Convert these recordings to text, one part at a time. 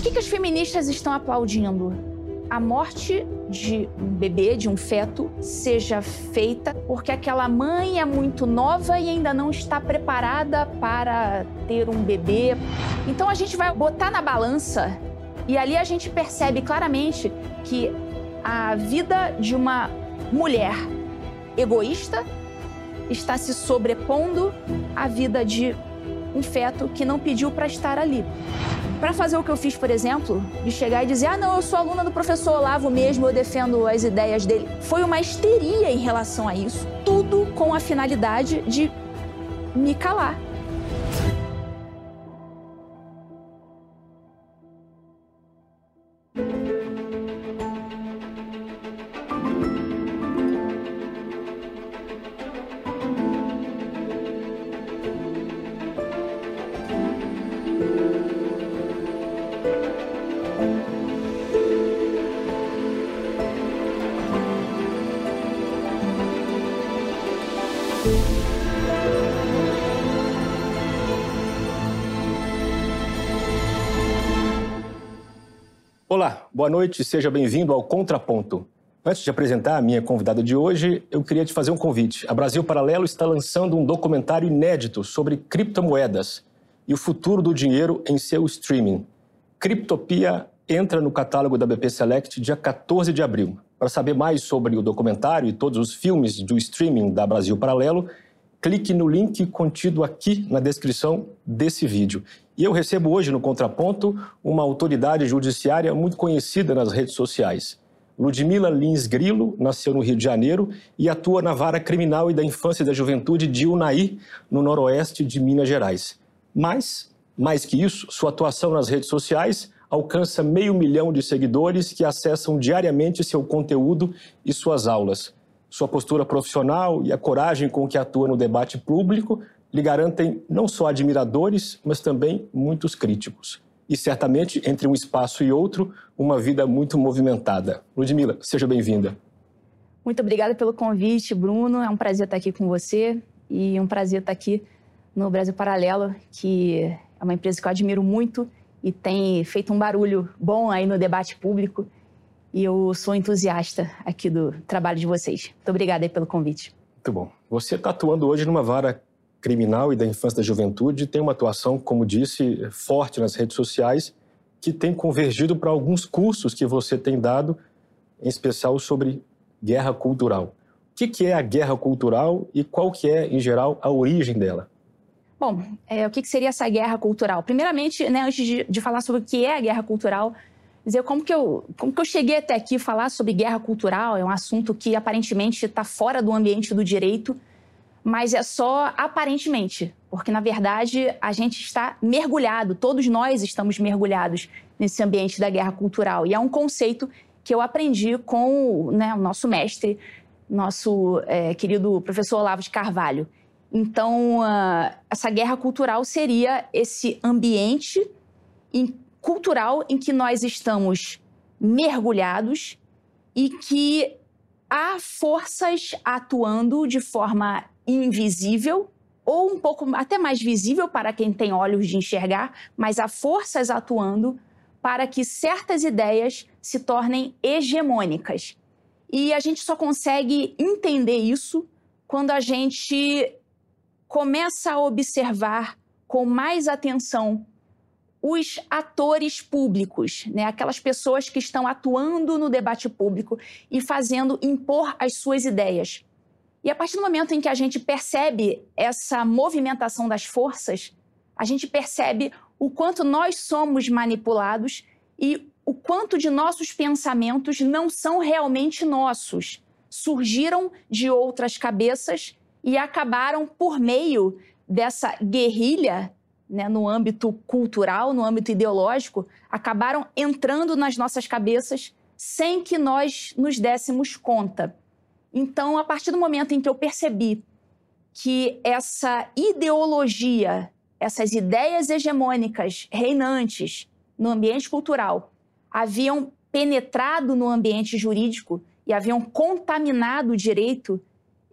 O que, que as feministas estão aplaudindo? A morte de um bebê, de um feto, seja feita porque aquela mãe é muito nova e ainda não está preparada para ter um bebê. Então a gente vai botar na balança e ali a gente percebe claramente que a vida de uma mulher egoísta está se sobrepondo à vida de um feto que não pediu para estar ali. Para fazer o que eu fiz, por exemplo, de chegar e dizer: ah, não, eu sou aluna do professor Olavo mesmo, eu defendo as ideias dele. Foi uma histeria em relação a isso, tudo com a finalidade de me calar. Boa noite, seja bem-vindo ao Contraponto. Antes de apresentar a minha convidada de hoje, eu queria te fazer um convite. A Brasil Paralelo está lançando um documentário inédito sobre criptomoedas e o futuro do dinheiro em seu streaming. Criptopia entra no catálogo da BP Select dia 14 de abril. Para saber mais sobre o documentário e todos os filmes do streaming da Brasil Paralelo, clique no link contido aqui na descrição desse vídeo. E eu recebo hoje no Contraponto uma autoridade judiciária muito conhecida nas redes sociais. Ludmila Lins Grilo nasceu no Rio de Janeiro e atua na vara criminal e da infância e da juventude de Unai, no noroeste de Minas Gerais. Mas, mais que isso, sua atuação nas redes sociais alcança meio milhão de seguidores que acessam diariamente seu conteúdo e suas aulas. Sua postura profissional e a coragem com que atua no debate público lhe garantem não só admiradores, mas também muitos críticos. E certamente, entre um espaço e outro, uma vida muito movimentada. Ludmila, seja bem-vinda. Muito obrigada pelo convite, Bruno. É um prazer estar aqui com você e um prazer estar aqui no Brasil Paralelo, que é uma empresa que eu admiro muito e tem feito um barulho bom aí no debate público. E eu sou entusiasta aqui do trabalho de vocês. Muito obrigada pelo convite. Muito bom. Você está atuando hoje numa vara criminal e da infância da juventude tem uma atuação, como disse, forte nas redes sociais, que tem convergido para alguns cursos que você tem dado, em especial sobre guerra cultural. O que, é a guerra cultural e qual que é, em geral, a origem dela? Bom, é, o que, seria essa guerra cultural? Primeiramente, né, antes de, de, falar sobre o que é a guerra cultural, dizer como que, eu, como que eu cheguei até aqui falar sobre guerra cultural, é um assunto que aparentemente está fora do ambiente do direito, mas é só aparentemente, porque na verdade a gente está mergulhado, todos nós estamos mergulhados nesse ambiente da guerra cultural. E é um conceito que eu aprendi com né, o nosso mestre, nosso é, querido professor Olavo de Carvalho. Então, uh, essa guerra cultural seria esse ambiente em, cultural em que nós estamos mergulhados e que há forças atuando de forma invisível ou um pouco até mais visível para quem tem olhos de enxergar, mas há forças atuando para que certas ideias se tornem hegemônicas. E a gente só consegue entender isso quando a gente começa a observar com mais atenção os atores públicos, né? aquelas pessoas que estão atuando no debate público e fazendo impor as suas ideias. E a partir do momento em que a gente percebe essa movimentação das forças, a gente percebe o quanto nós somos manipulados e o quanto de nossos pensamentos não são realmente nossos. Surgiram de outras cabeças e acabaram por meio dessa guerrilha né, no âmbito cultural, no âmbito ideológico, acabaram entrando nas nossas cabeças sem que nós nos dessemos conta. Então, a partir do momento em que eu percebi que essa ideologia, essas ideias hegemônicas reinantes no ambiente cultural haviam penetrado no ambiente jurídico e haviam contaminado o direito,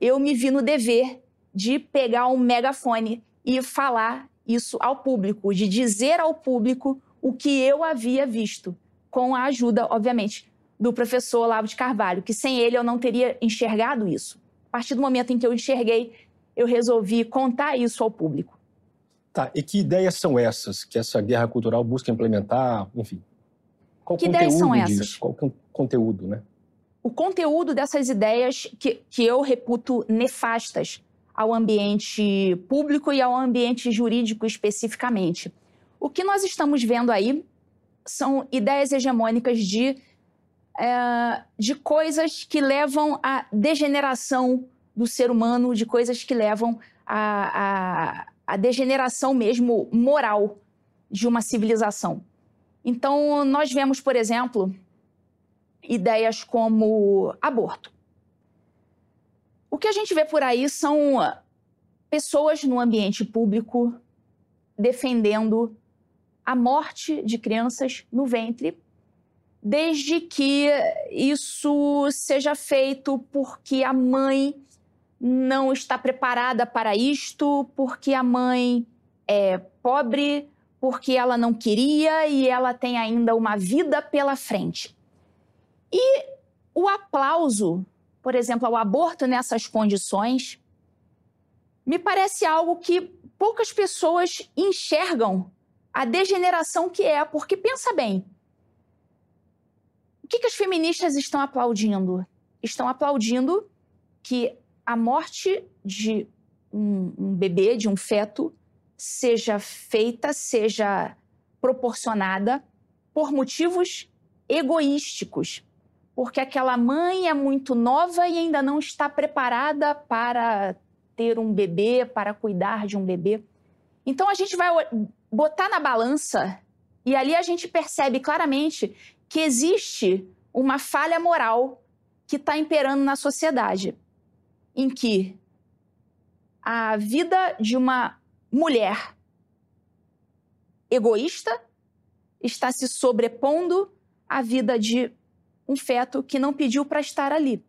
eu me vi no dever de pegar um megafone e falar isso ao público, de dizer ao público o que eu havia visto, com a ajuda, obviamente, do professor Olavo de Carvalho, que sem ele eu não teria enxergado isso. A partir do momento em que eu enxerguei, eu resolvi contar isso ao público. Tá, e que ideias são essas que essa guerra cultural busca implementar? Enfim, qual que ideias são essas? Disso? Qual é o conteúdo, né? O conteúdo dessas ideias que, que eu reputo nefastas ao ambiente público e ao ambiente jurídico especificamente. O que nós estamos vendo aí são ideias hegemônicas de, é, de coisas que levam à degeneração do ser humano, de coisas que levam à, à, à degeneração mesmo moral de uma civilização. Então, nós vemos, por exemplo, ideias como aborto. O que a gente vê por aí são pessoas no ambiente público defendendo a morte de crianças no ventre, desde que isso seja feito porque a mãe não está preparada para isto, porque a mãe é pobre, porque ela não queria e ela tem ainda uma vida pela frente. E o aplauso, por exemplo, ao aborto nessas condições, me parece algo que poucas pessoas enxergam a degeneração que é, porque pensa bem. O que, que as feministas estão aplaudindo? Estão aplaudindo que a morte de um, um bebê, de um feto, seja feita, seja proporcionada por motivos egoísticos, porque aquela mãe é muito nova e ainda não está preparada para ter um bebê, para cuidar de um bebê. Então a gente vai botar na balança e ali a gente percebe claramente que existe uma falha moral que está imperando na sociedade, em que a vida de uma mulher egoísta está se sobrepondo à vida de um feto que não pediu para estar ali.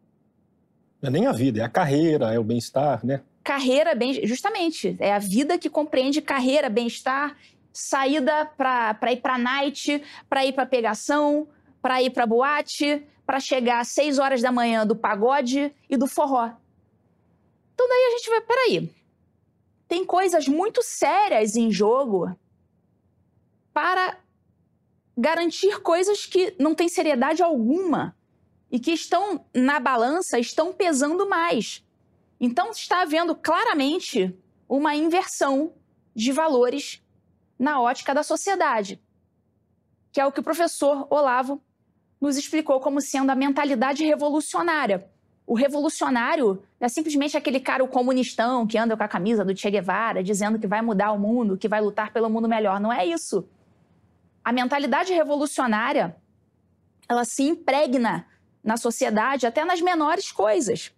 Não é nem a vida, é a carreira, é o bem-estar, né? Carreira, bem, justamente, é a vida que compreende carreira, bem-estar saída para ir para night, para ir para pegação, para ir para boate, para chegar às 6 horas da manhã do pagode e do forró. Então daí a gente vai, peraí, tem coisas muito sérias em jogo para garantir coisas que não têm seriedade alguma e que estão na balança, estão pesando mais. Então está havendo claramente uma inversão de valores na ótica da sociedade, que é o que o professor Olavo nos explicou como sendo a mentalidade revolucionária. O revolucionário é simplesmente aquele cara, o comunistão, que anda com a camisa do Che Guevara, dizendo que vai mudar o mundo, que vai lutar pelo mundo melhor. Não é isso. A mentalidade revolucionária, ela se impregna na sociedade até nas menores coisas.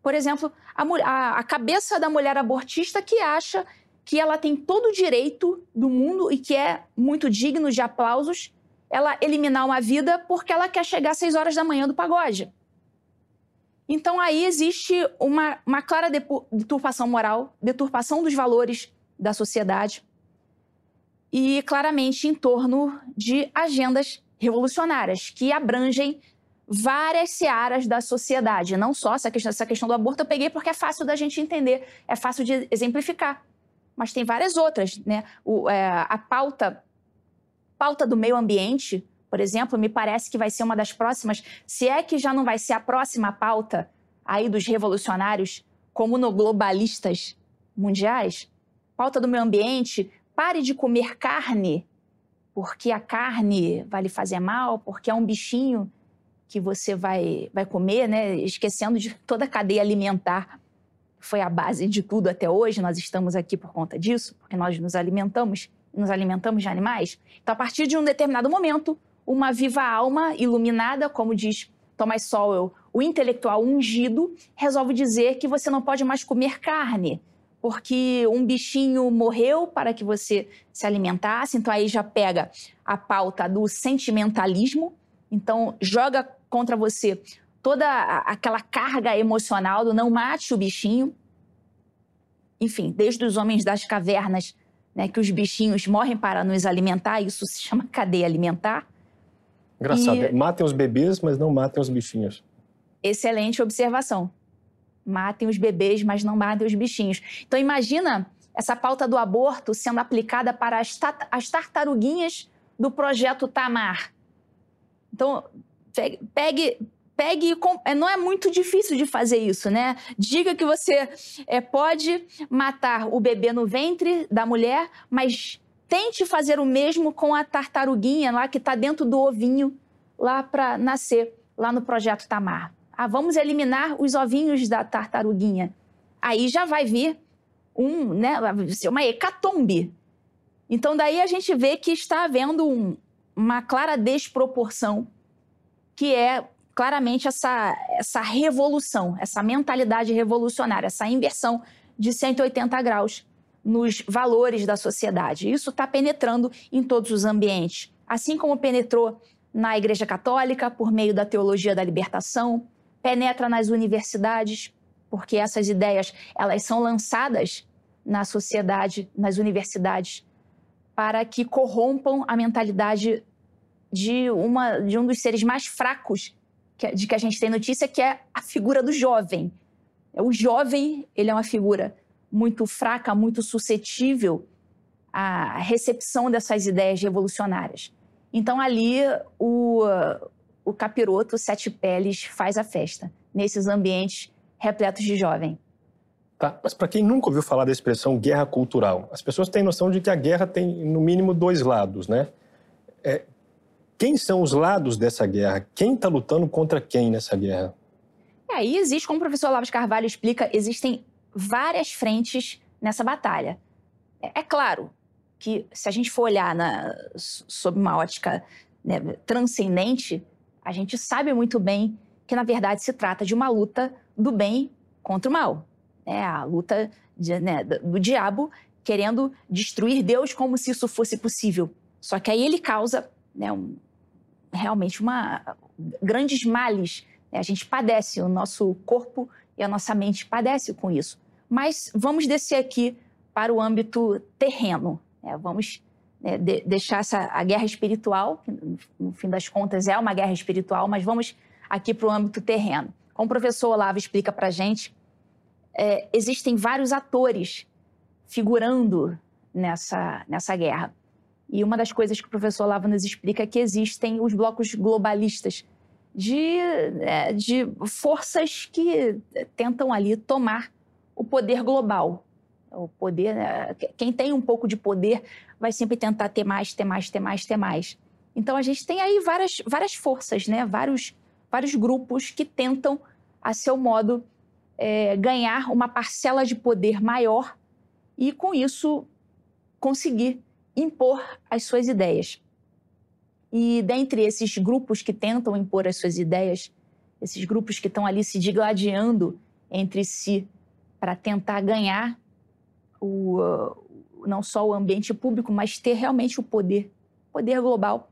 Por exemplo, a, a, a cabeça da mulher abortista que acha que ela tem todo o direito do mundo e que é muito digno de aplausos ela eliminar uma vida porque ela quer chegar às seis horas da manhã do pagode. Então aí existe uma, uma clara deturpação moral, deturpação dos valores da sociedade e claramente em torno de agendas revolucionárias que abrangem várias searas da sociedade, não só essa questão, essa questão do aborto eu peguei porque é fácil da gente entender, é fácil de exemplificar mas tem várias outras, né? O, é, a pauta, pauta do meio ambiente, por exemplo, me parece que vai ser uma das próximas, se é que já não vai ser a próxima pauta aí dos revolucionários como no globalistas mundiais, pauta do meio ambiente, pare de comer carne, porque a carne vai lhe fazer mal, porque é um bichinho que você vai, vai comer, né? Esquecendo de toda a cadeia alimentar foi a base de tudo até hoje, nós estamos aqui por conta disso, porque nós nos alimentamos, nos alimentamos de animais. Então, a partir de um determinado momento, uma viva alma iluminada, como diz Thomas Sowell, o intelectual ungido, resolve dizer que você não pode mais comer carne, porque um bichinho morreu para que você se alimentasse. Então, aí já pega a pauta do sentimentalismo, então joga contra você toda aquela carga emocional do não mate o bichinho. Enfim, desde os homens das cavernas, né, que os bichinhos morrem para nos alimentar, isso se chama cadeia alimentar. Engraçado, e... matem os bebês, mas não matem os bichinhos. Excelente observação. Matem os bebês, mas não matem os bichinhos. Então imagina essa pauta do aborto sendo aplicada para as, as tartaruguinhas do projeto Tamar. Então, pegue, pegue, é, não é muito difícil de fazer isso, né? Diga que você é, pode matar o bebê no ventre da mulher, mas tente fazer o mesmo com a tartaruguinha lá que está dentro do ovinho lá para nascer, lá no projeto Tamar. Ah, vamos eliminar os ovinhos da tartaruguinha. Aí já vai vir um, né, uma hecatombe. Então daí a gente vê que está havendo um, uma clara desproporção, que é claramente essa, essa revolução, essa mentalidade revolucionária, essa inversão de 180 graus nos valores da sociedade. Isso está penetrando em todos os ambientes. Assim como penetrou na Igreja Católica, por meio da teologia da libertação, penetra nas universidades, porque essas ideias elas são lançadas na sociedade, nas universidades, para que corrompam a mentalidade de, uma, de um dos seres mais fracos de que a gente tem notícia, que é a figura do jovem. O jovem, ele é uma figura muito fraca, muito suscetível à recepção dessas ideias revolucionárias. Então, ali, o, o capiroto Sete Peles faz a festa, nesses ambientes repletos de jovem. Tá, mas para quem nunca ouviu falar da expressão guerra cultural, as pessoas têm noção de que a guerra tem, no mínimo, dois lados, né? É, quem são os lados dessa guerra? Quem está lutando contra quem nessa guerra? É, aí existe, como o professor Lavas Carvalho explica, existem várias frentes nessa batalha. É, é claro que se a gente for olhar na, sob uma ótica né, transcendente, a gente sabe muito bem que, na verdade, se trata de uma luta do bem contra o mal. É a luta de, né, do diabo querendo destruir Deus como se isso fosse possível. Só que aí ele causa né, um, realmente uma grandes males. Né? A gente padece, o nosso corpo e a nossa mente padece com isso. Mas vamos descer aqui para o âmbito terreno. Né? Vamos né, de, deixar essa, a guerra espiritual, que no fim das contas é uma guerra espiritual, mas vamos aqui para o âmbito terreno. Como o professor Olavo explica para a gente, é, existem vários atores figurando nessa, nessa guerra. E uma das coisas que o professor Lava nos explica é que existem os blocos globalistas de, é, de forças que tentam ali tomar o poder global. O poder, né? quem tem um pouco de poder vai sempre tentar ter mais, ter mais, ter mais, ter mais. Então a gente tem aí várias, várias forças, né? vários, vários grupos que tentam, a seu modo, é, ganhar uma parcela de poder maior e, com isso, conseguir impor as suas ideias. E dentre esses grupos que tentam impor as suas ideias, esses grupos que estão ali se digladiando entre si para tentar ganhar o, não só o ambiente público, mas ter realmente o poder, poder global,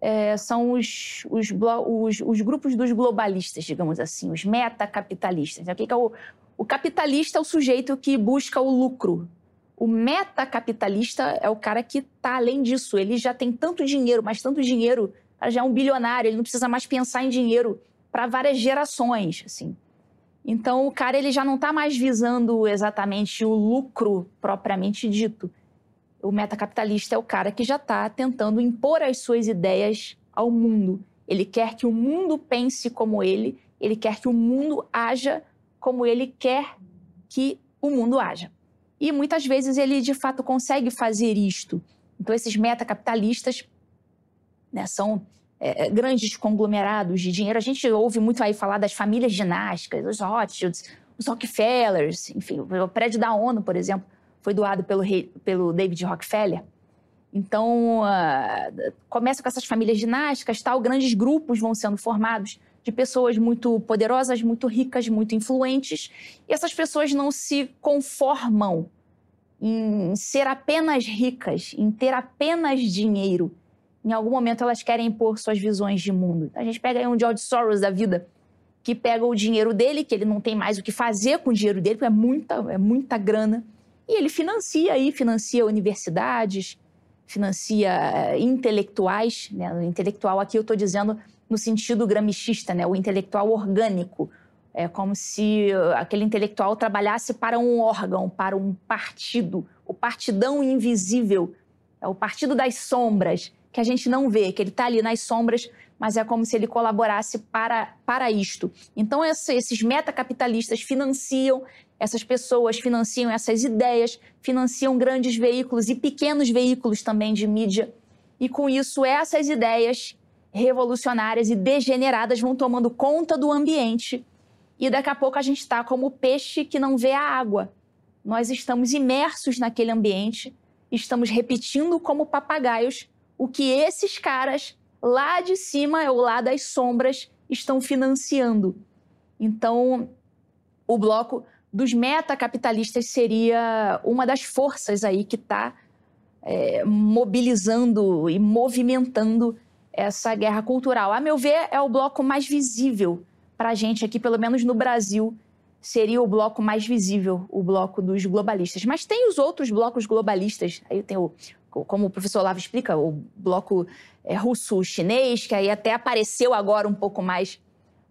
é, são os, os, os, os, grupos dos globalistas, digamos assim, os metacapitalistas. O que é o, o capitalista é o sujeito que busca o lucro, o metacapitalista é o cara que está além disso. Ele já tem tanto dinheiro, mas tanto dinheiro, já é um bilionário, ele não precisa mais pensar em dinheiro para várias gerações, assim. Então, o cara ele já não está mais visando exatamente o lucro propriamente dito. O metacapitalista é o cara que já está tentando impor as suas ideias ao mundo. Ele quer que o mundo pense como ele, ele quer que o mundo haja como ele quer que o mundo haja. E muitas vezes ele de fato consegue fazer isto. Então, esses metacapitalistas né, são é, é, grandes conglomerados de dinheiro. A gente ouve muito aí falar das famílias dinásticas, os Rothschilds, os Rockefellers, enfim, o prédio da ONU, por exemplo, foi doado pelo, rei, pelo David Rockefeller. Então, uh, começa com essas famílias dinásticas, tal, grandes grupos vão sendo formados de pessoas muito poderosas, muito ricas, muito influentes, e essas pessoas não se conformam em ser apenas ricas, em ter apenas dinheiro. Em algum momento elas querem impor suas visões de mundo. A gente pega aí um George Soros da vida, que pega o dinheiro dele, que ele não tem mais o que fazer com o dinheiro dele, porque é muita, é muita grana, E ele financia aí, financia universidades, financia eh, intelectuais, né? Intelectual aqui eu estou dizendo no sentido gramicista, né? O intelectual orgânico. É como se eh, aquele intelectual trabalhasse para um órgão, para um partido, o partidão invisível, é o partido das sombras, que a gente não vê, que ele está ali nas sombras, mas é como se ele colaborasse para, para isto. Então, esses metacapitalistas financiam essas pessoas, financiam essas ideias, financiam grandes veículos e pequenos veículos também de mídia. E com isso, essas ideias revolucionárias e degeneradas vão tomando conta do ambiente. E daqui a pouco a gente está como peixe que não vê a água. Nós estamos imersos naquele ambiente, estamos repetindo como papagaios o que esses caras lá de cima ou lá das sombras estão financiando. Então, o bloco dos metacapitalistas seria uma das forças aí que está é, mobilizando e movimentando essa guerra cultural. A meu ver, é o bloco mais visível para a gente aqui, pelo menos no Brasil, seria o bloco mais visível, o bloco dos globalistas. Mas tem os outros blocos globalistas. Aí tem o, como o professor Olavo explica, o bloco é, russo-chinês, que aí até apareceu agora um pouco mais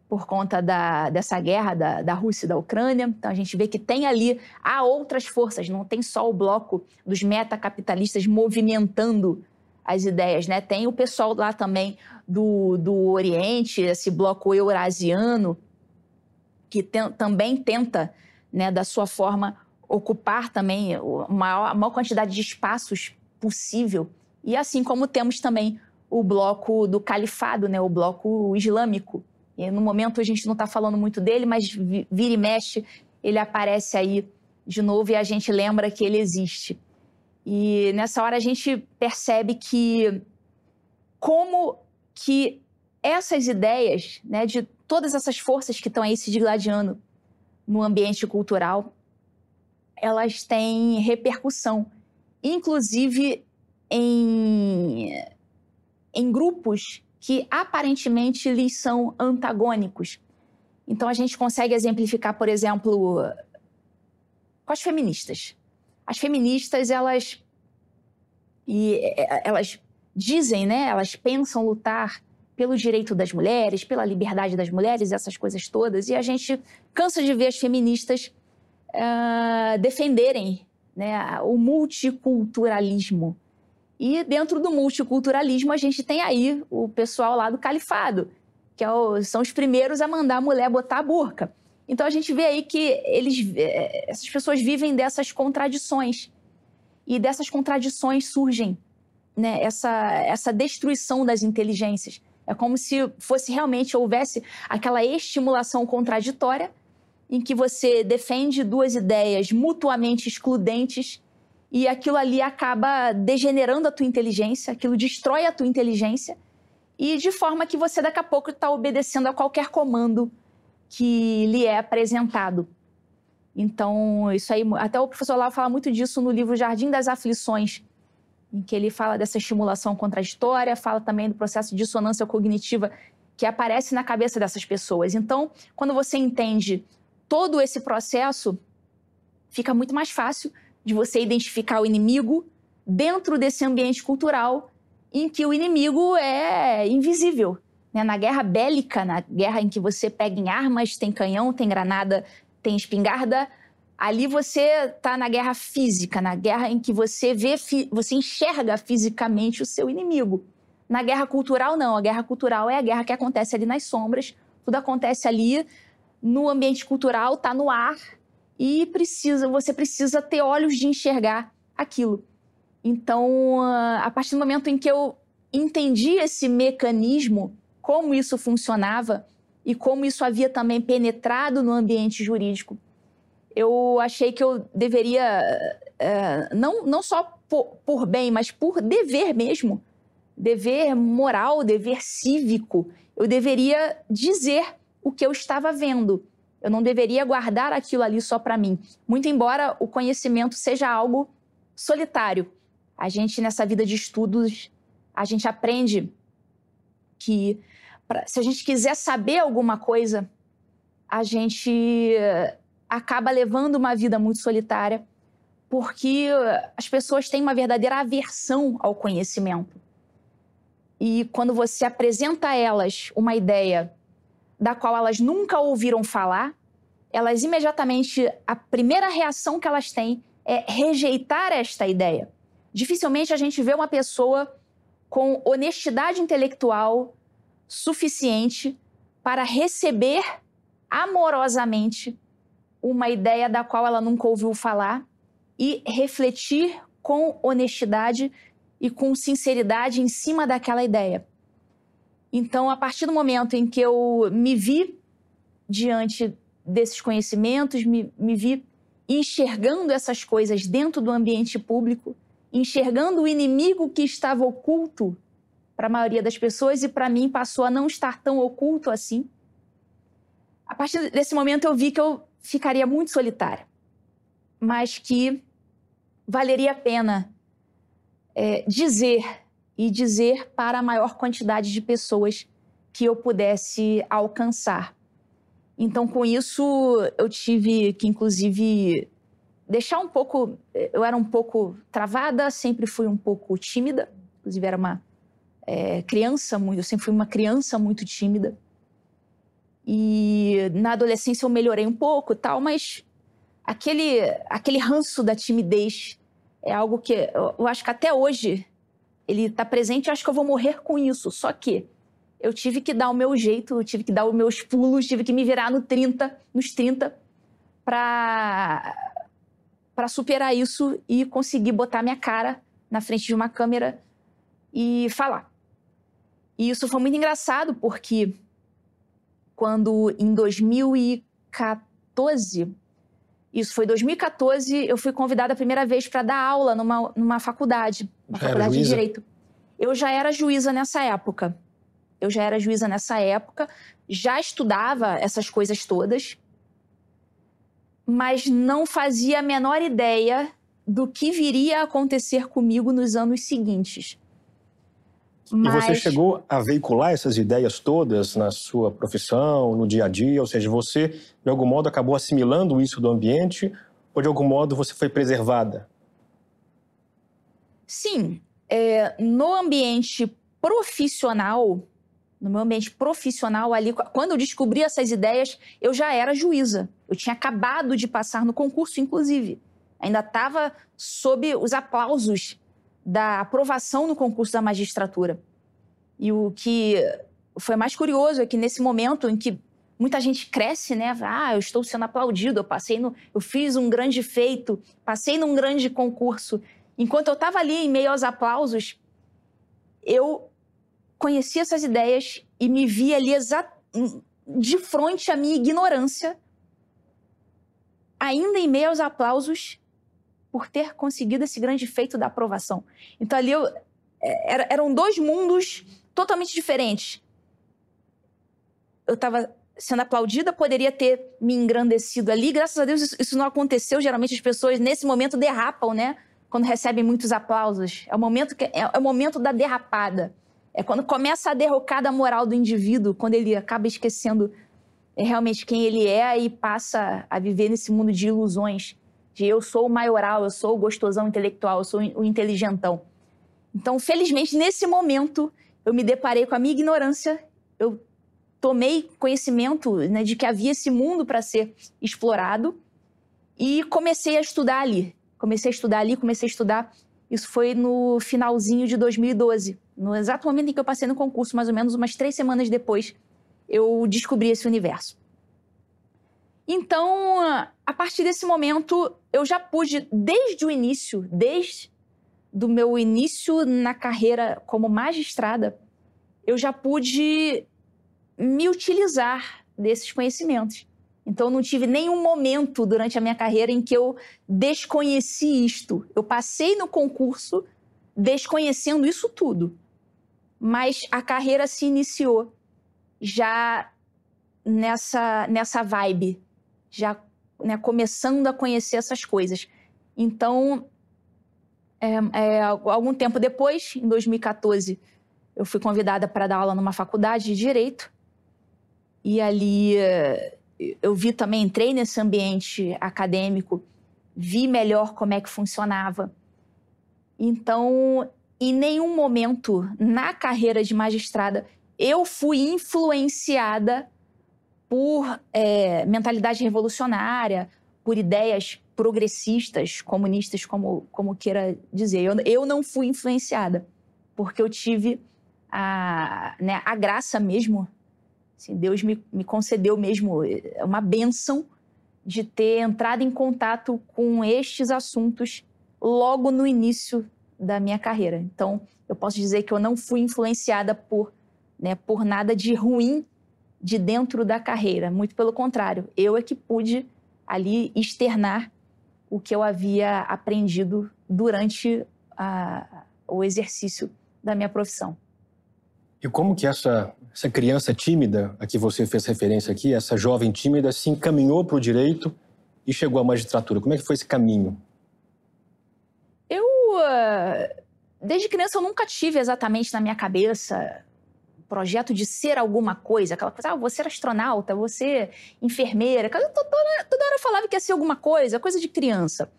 por conta da, dessa guerra da, da Rússia e da Ucrânia. Então a gente vê que tem ali, há outras forças, não tem só o bloco dos metacapitalistas movimentando as ideias, né? Tem o pessoal lá também do, do Oriente, esse bloco eurasiano, que tem, também tenta, né, da sua forma, ocupar também a maior, a maior quantidade de espaços possível. E assim como temos também o bloco do califado, né, o bloco islâmico. E no momento a gente não está falando muito dele, mas vira e mexe, ele aparece aí de novo e a gente lembra que ele existe. E nessa hora a gente percebe que como que essas ideias, né, de todas essas forças que estão aí se digladiando no ambiente cultural, elas têm repercussão, inclusive em, em grupos que aparentemente lhes são antagônicos. Então a gente consegue exemplificar, por exemplo, com as feministas. As feministas, elas e elas dizem, né, elas pensam lutar pelo direito das mulheres, pela liberdade das mulheres, essas coisas todas. E a gente cansa de ver as feministas uh, defenderem né, o multiculturalismo. E dentro do multiculturalismo, a gente tem aí o pessoal lá do califado, que é são os primeiros a mandar a mulher botar a burca. Então a gente vê aí que eles, eh, essas pessoas vivem dessas contradições. E dessas contradições surgem né, essa, essa destruição das inteligências. É como se fosse realmente houvesse aquela estimulação contraditória em que você defende duas ideias mutuamente excludentes e aquilo ali acaba degenerando a tua inteligência, aquilo destrói a tua inteligência e de forma que você daqui a pouco está obedecendo a qualquer comando que lhe é apresentado. Então, isso aí, até o professor Lau fala muito disso no livro Jardim das Aflições, em que ele fala dessa estimulação contraditória, fala também do processo de dissonância cognitiva que aparece na cabeça dessas pessoas. Então, quando você entende todo esse processo, fica muito mais fácil de você identificar o inimigo dentro desse ambiente cultural em que o inimigo é invisível. Né? Na guerra bélica, na guerra em que você pega em armas, tem canhão, tem granada, tem espingarda, Ali você está na guerra física, na guerra em que você vê, você enxerga fisicamente o seu inimigo. Na guerra cultural, não. A guerra cultural é a guerra que acontece ali nas sombras. Tudo acontece ali no ambiente cultural, está no ar e precisa, você precisa ter olhos de enxergar aquilo. Então, a partir do momento em que eu entendi esse mecanismo, como isso funcionava e como isso havia também penetrado no ambiente jurídico, eu achei que eu deveria, é, não, não só por, por, bem, mas por dever mesmo, dever moral, dever cívico, eu deveria dizer o que eu estava vendo. Eu não deveria guardar aquilo ali só para mim. Muito embora o conhecimento seja algo solitário. A gente, nessa vida de estudos, a gente aprende que pra, se a gente quiser saber alguma coisa, a gente acaba levando uma vida muito solitária, porque as pessoas têm uma verdadeira aversão ao conhecimento. E quando você apresenta a elas uma ideia da qual elas nunca ouviram falar, elas imediatamente, a primeira reação que elas têm é rejeitar esta ideia. Dificilmente a gente vê uma pessoa com honestidade intelectual suficiente para receber amorosamente uma ideia da qual ela nunca ouviu falar e refletir com honestidade e com sinceridade em cima daquela ideia. Então, a partir do momento em que eu me vi diante desses conhecimentos, me, me vi enxergando essas coisas dentro do ambiente público, enxergando o inimigo que estava oculto para a maioria das pessoas e para mim passou a não estar tão oculto assim. A partir desse momento eu vi que eu ficaria muito solitária, mas que valeria a pena é, dizer e dizer para a maior quantidade de pessoas que eu pudesse alcançar. Então, com isso, eu tive que, inclusive, deixar um pouco. Eu era um pouco travada, sempre fui um pouco tímida, inclusive, era uma é, criança muito. Eu sempre fui uma criança muito tímida. E na adolescência eu melhorei um pouco tal, mas aquele, aquele ranço da timidez é algo que eu, eu acho que até hoje ele está presente e acho que eu vou morrer com isso. Só que eu tive que dar o meu jeito, eu tive que dar os meus pulos, tive que me virar no 30, nos 30 para para superar isso e conseguir botar minha cara na frente de uma câmera e falar. E isso foi muito engraçado porque quando em 2014 isso foi 2014, eu fui convidada a primeira vez para dar aula numa, numa faculdade, uma faculdade de Direito. Eu já era juíza nessa época. Eu já era juíza nessa época, já estudava essas coisas todas, mas não fazia a menor ideia do que viria a acontecer comigo nos anos seguintes. Mas... E você chegou a veicular essas ideias todas na sua profissão, no dia a dia? Ou seja, você, de algum modo, acabou assimilando isso do ambiente ou, de algum modo, você foi preservada? Sim. É, no ambiente profissional, no meu ambiente profissional ali, quando eu descobri essas ideias, eu já era juíza. Eu tinha acabado de passar no concurso, inclusive. Ainda estava sob os aplausos da aprovação no concurso da magistratura. E o que foi mais curioso é que nesse momento em que muita gente cresce, né? Ah, eu estou sendo aplaudido, eu passei no, eu fiz um grande feito, passei num grande concurso. Enquanto eu estava ali em meio aos aplausos, eu conheci essas ideias e me vi ali de frente à minha ignorância, ainda em meio aos aplausos, por ter conseguido esse grande feito da aprovação. Então ali eu, é, eram dois mundos totalmente diferentes. Eu estava sendo aplaudida, poderia ter me engrandecido ali. Graças a Deus isso, isso, não aconteceu. Geralmente as pessoas nesse momento derrapam, né? Quando recebem muitos aplausos. É o momento que é, é o momento da derrapada. É quando começa a derrocada moral do indivíduo, quando ele acaba esquecendo é, realmente quem ele é e passa a viver nesse mundo de ilusões de eu sou o maioral, eu sou o gostosão intelectual, eu sou o inteligentão. Então, felizmente, nesse momento, eu me deparei com a minha ignorância, eu tomei conhecimento né, de que havia esse mundo para ser explorado e comecei a estudar ali. Comecei a estudar ali, comecei a estudar. Isso foi no finalzinho de 2012, no exato momento em que eu passei no concurso, mais ou menos umas três semanas depois, eu descobri esse universo. Então, a partir desse momento, eu já pude, desde o início, desde do meu início na carreira como magistrada, eu já pude me utilizar desses conhecimentos. Então, não tive nenhum momento durante a minha carreira em que eu desconheci isto. Eu passei no concurso desconhecendo isso tudo. Mas a carreira se iniciou já nessa, nessa vibe já né, começando a conhecer essas coisas. Então, é, é, algum tempo depois, em 2014, eu fui convidada para dar aula numa faculdade de direito. E ali eu vi também, entrei nesse ambiente acadêmico vi melhor como é que funcionava. Então, em nenhum momento na carreira de magistrada eu fui influenciada por é, mentalidade revolucionária, por ideias progressistas, comunistas, como, como queira dizer. Eu, eu não fui influenciada, porque eu tive a, né, a graça mesmo, assim, Deus me, me concedeu mesmo é, uma benção de ter entrado em contato com estes assuntos logo no início da minha carreira. Então, eu posso dizer que eu não fui influenciada por, né, por nada de ruim de dentro da carreira. Muito pelo contrário, eu é que pude ali externar o que eu havia aprendido durante a, o exercício da minha profissão. E como que essa, essa criança tímida, a que você fez referência aqui, essa jovem tímida, se encaminhou para o direito e chegou à magistratura? Como é que foi esse caminho? Eu, ah, desde criança, eu nunca tive exatamente na minha cabeça projeto de ser alguma coisa, aquela coisa, ah, vou ser astronauta, vou ser enfermeira. Toda, toda hora eu falava que ia ser alguma coisa, coisa de criança.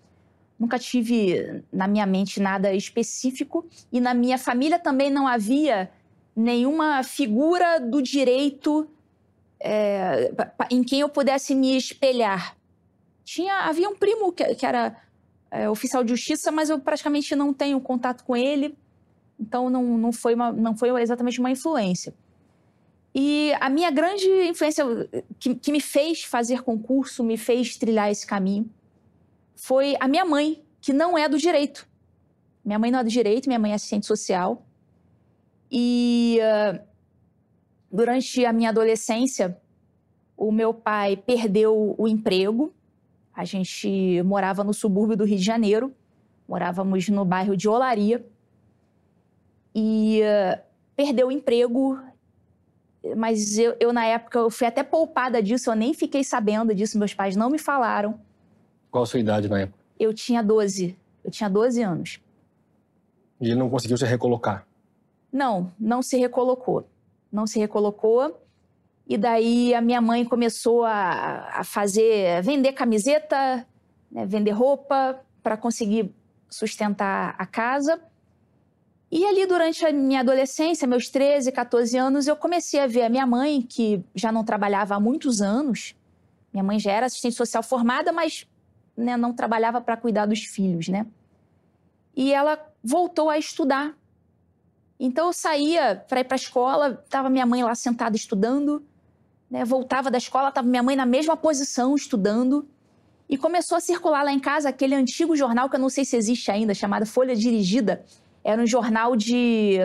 Nunca tive na minha mente nada específico e na minha família também não havia nenhuma figura do direito é, em quem eu pudesse me espelhar. Tinha, havia um primo que, que era é, oficial de justiça, mas eu praticamente não tenho contato com ele, então não, não, foi, uma, não foi exatamente uma influência. E a minha grande influência que, que me fez fazer concurso, me fez trilhar esse caminho, foi a minha mãe, que não é do direito. Minha mãe não é do direito, minha mãe é assistente social. E uh, durante a minha adolescência, o meu pai perdeu o emprego. A gente morava no subúrbio do Rio de Janeiro, morávamos no bairro de Olaria. E uh, perdeu o emprego, mas eu, eu, na época, eu fui até poupada disso, eu nem fiquei sabendo disso, meus pais não me falaram. Qual a sua idade na época? Eu tinha 12, eu tinha 12 anos. E ele não conseguiu se recolocar? Não, não se recolocou. Não se recolocou. E daí a minha mãe começou a, a fazer, vender camiseta, né, vender roupa para conseguir sustentar a casa. E ali durante a minha adolescência, meus 13, 14 anos, eu comecei a ver a minha mãe, que já não trabalhava há muitos anos. Minha mãe já era assistente social formada, mas né, não trabalhava para cuidar dos filhos, né? E ela voltou a estudar então eu saía para ir para a escola, estava minha mãe lá sentada estudando, né? voltava da escola, estava minha mãe na mesma posição estudando. E começou a circular lá em casa aquele antigo jornal que eu não sei se existe ainda, chamado Folha Dirigida. Era um jornal de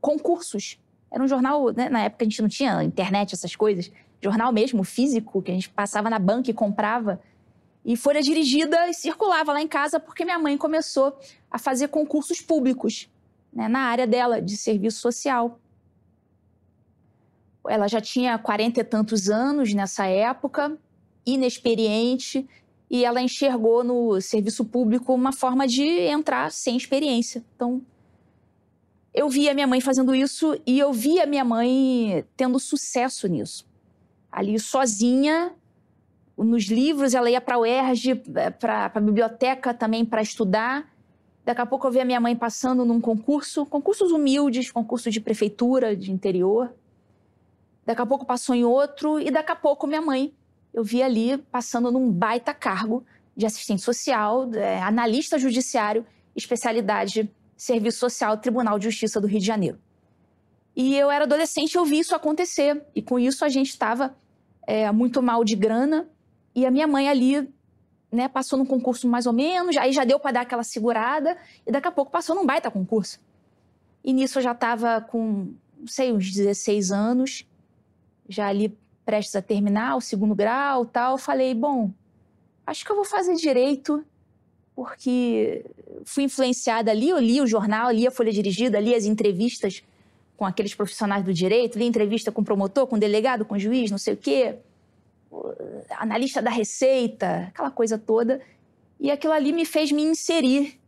concursos. Era um jornal, né? na época a gente não tinha internet, essas coisas. Jornal mesmo, físico, que a gente passava na banca e comprava. E Folha Dirigida e circulava lá em casa porque minha mãe começou a fazer concursos públicos né, na área dela, de serviço social. Ela já tinha quarenta e tantos anos nessa época, inexperiente, e ela enxergou no serviço público uma forma de entrar sem experiência. Então, eu via minha mãe fazendo isso e eu via minha mãe tendo sucesso nisso. Ali sozinha, nos livros, ela ia para a UERJ, eh, para a biblioteca também para estudar. Daqui a pouco eu vi a minha mãe passando num concurso, concursos humildes, concursos de prefeitura, de interior. Daqui a pouco passou em outro, e daqui a pouco minha mãe, eu vi ali passando num baita cargo de assistente social, é, analista judiciário, especialidade Serviço Social, Tribunal de Justiça do Rio de Janeiro. E eu era adolescente, eu vi isso acontecer. E com isso a gente estava é, muito mal de grana. E a minha mãe ali né, passou num concurso mais ou menos, aí já deu para dar aquela segurada, e daqui a pouco passou num baita concurso. E nisso eu já estava com, não sei, uns 16 anos, já ali prestes a terminar o segundo grau tal. Falei, bom, acho que eu vou fazer direito, porque fui influenciada ali, eu li o jornal, li a folha dirigida, li as entrevistas com aqueles profissionais do direito, li entrevista com promotor, com delegado, com juiz, não sei o quê analista da receita, aquela coisa toda. E aquilo ali me fez me inserir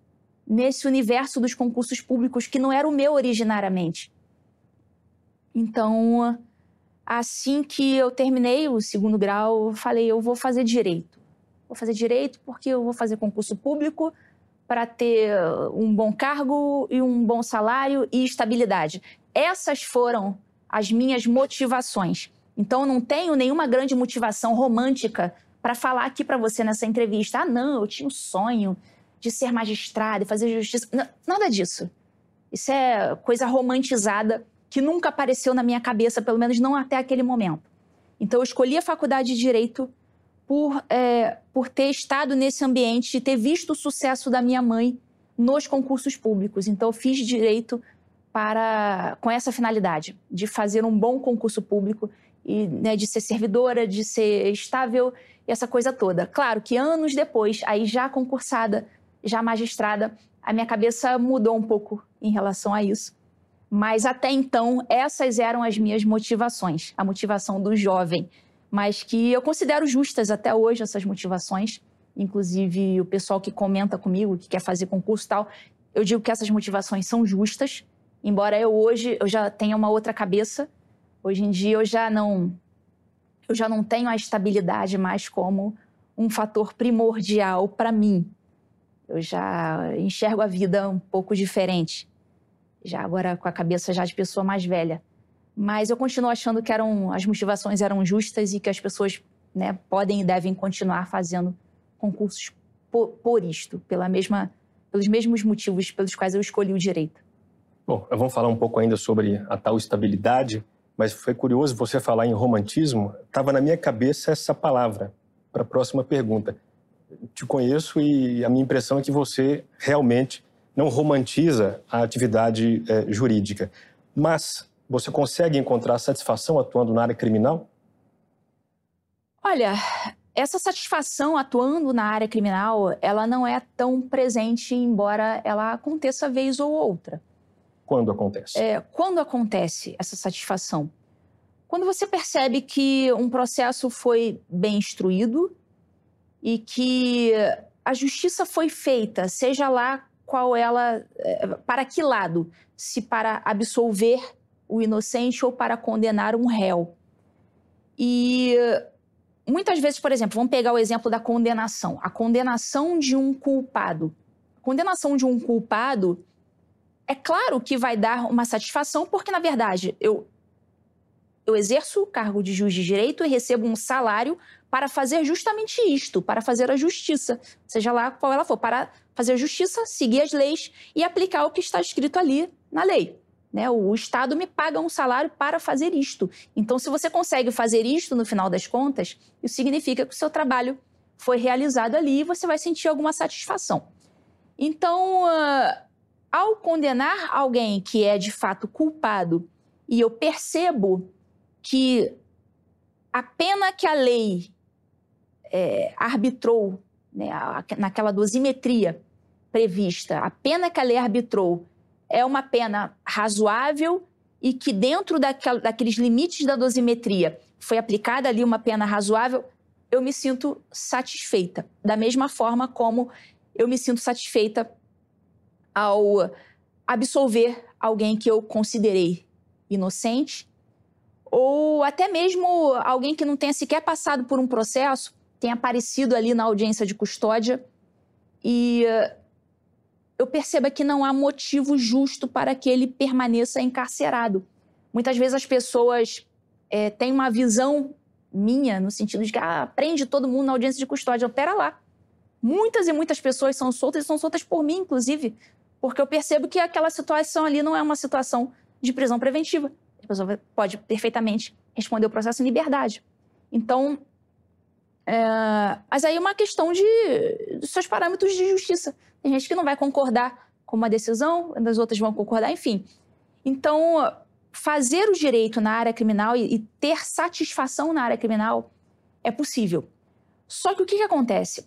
nesse universo dos concursos públicos que não era o meu originariamente. Então, assim que eu terminei o segundo grau, eu falei, eu vou fazer direito. vou fazer direito porque eu vou fazer concurso público para ter um bom cargo e um bom salário e estabilidade. Essas foram as minhas motivações. Então, não tenho nenhuma grande motivação romântica para falar aqui para você nessa entrevista. Ah, não, eu tinha um sonho de ser magistrado e fazer justiça. Não, nada disso. Isso é coisa romantizada que nunca apareceu na minha cabeça, pelo menos não até aquele momento. Então, eu escolhi a faculdade de Direito por, é, por ter estado nesse ambiente ter visto o sucesso da minha mãe nos concursos públicos. Então, eu fiz Direito para com essa finalidade, de fazer um bom concurso público e né, de ser servidora, de ser estável essa coisa toda. Claro que anos depois, aí já concursada, já magistrada, a minha cabeça mudou um pouco em relação a isso. Mas até então, essas eram as minhas motivações, a motivação do jovem, mas que eu considero justas até hoje essas motivações. Inclusive, o pessoal que comenta comigo, que quer fazer concurso e tal, eu digo que essas motivações são justas, embora eu hoje eu já tenha uma outra cabeça. Hoje em dia eu já não eu já não tenho a estabilidade mais como um fator primordial para mim. Eu já enxergo a vida um pouco diferente. Já agora com a cabeça já de pessoa mais velha. Mas eu continuo achando que eram as motivações eram justas e que as pessoas né, podem e devem continuar fazendo concursos por, por isto, pela mesma, pelos mesmos motivos pelos quais eu escolhi o direito. Bom, vamos falar um pouco ainda sobre a tal estabilidade mas foi curioso você falar em romantismo. Estava na minha cabeça essa palavra para a próxima pergunta. Te conheço e a minha impressão é que você realmente não romantiza a atividade é, jurídica. Mas você consegue encontrar satisfação atuando na área criminal? Olha, essa satisfação atuando na área criminal, ela não é tão presente, embora ela aconteça vez ou outra. Quando acontece? É, quando acontece essa satisfação? Quando você percebe que um processo foi bem instruído e que a justiça foi feita, seja lá qual ela, é, para que lado, se para absolver o inocente ou para condenar um réu. E muitas vezes, por exemplo, vamos pegar o exemplo da condenação. A condenação de um culpado. A condenação de um culpado é claro que vai dar uma satisfação, porque, na verdade, eu, eu exerço o cargo de juiz de direito e recebo um salário para fazer justamente isto, para fazer a justiça, seja lá qual ela for, para fazer a justiça, seguir as leis e aplicar o que está escrito ali na lei. Né? O Estado me paga um salário para fazer isto. Então, se você consegue fazer isto no final das contas, isso significa que o seu trabalho foi realizado ali e você vai sentir alguma satisfação. Então, uh, ao condenar alguém que é de fato culpado e eu percebo que a pena que a lei é, arbitrou, né, naquela dosimetria prevista, a pena que a lei arbitrou é uma pena razoável e que dentro daquela, daqueles limites da dosimetria foi aplicada ali uma pena razoável, eu me sinto satisfeita. Da mesma forma como eu me sinto satisfeita ao absolver alguém que eu considerei inocente, ou até mesmo alguém que não tenha sequer passado por um processo, tenha aparecido ali na audiência de custódia e eh, eu perceba que não há motivo justo para que ele permaneça encarcerado. Muitas vezes as pessoas é, têm uma visão minha, no sentido de que ah, prende todo mundo na audiência de custódia. Pera lá. Muitas e muitas pessoas são soltas e são soltas por mim, inclusive porque eu percebo que aquela situação ali não é uma situação de prisão preventiva. A pessoa pode perfeitamente responder o processo em liberdade. Então, é... mas aí é uma questão de, de seus parâmetros de justiça. Tem gente que não vai concordar com uma decisão, as outras vão concordar, enfim. Então, fazer o direito na área criminal e, e ter satisfação na área criminal é possível. Só que o que, que acontece?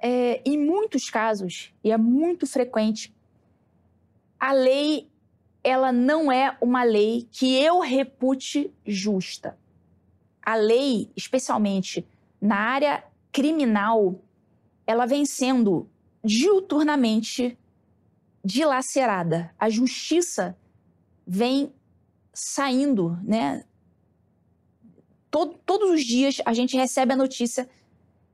é, em muitos casos, e é muito frequente, a lei ela não é uma lei que eu repute justa. A lei, especialmente na área criminal, ela vem sendo diuturnamente dilacerada. A justiça vem saindo, né? Todo, todos os dias a gente recebe a notícia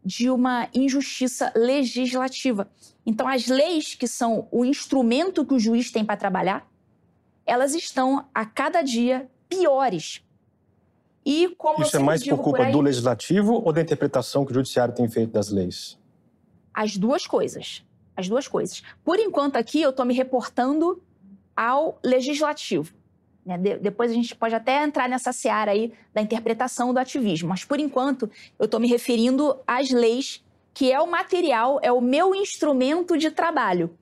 de uma injustiça legislativa. Então, as leis, que são o instrumento que o juiz tem para trabalhar, elas estão a cada dia piores. E como Isso é mais por culpa por aí, do legislativo ou da interpretação que o judiciário tem feito das leis? As duas coisas. As duas coisas. Por enquanto, aqui, eu estou me reportando ao legislativo. Né? De, depois a gente pode até entrar nessa seara aí da interpretação do ativismo. Mas, por enquanto, eu estou me referindo às leis, que é o material, é o meu instrumento de trabalho.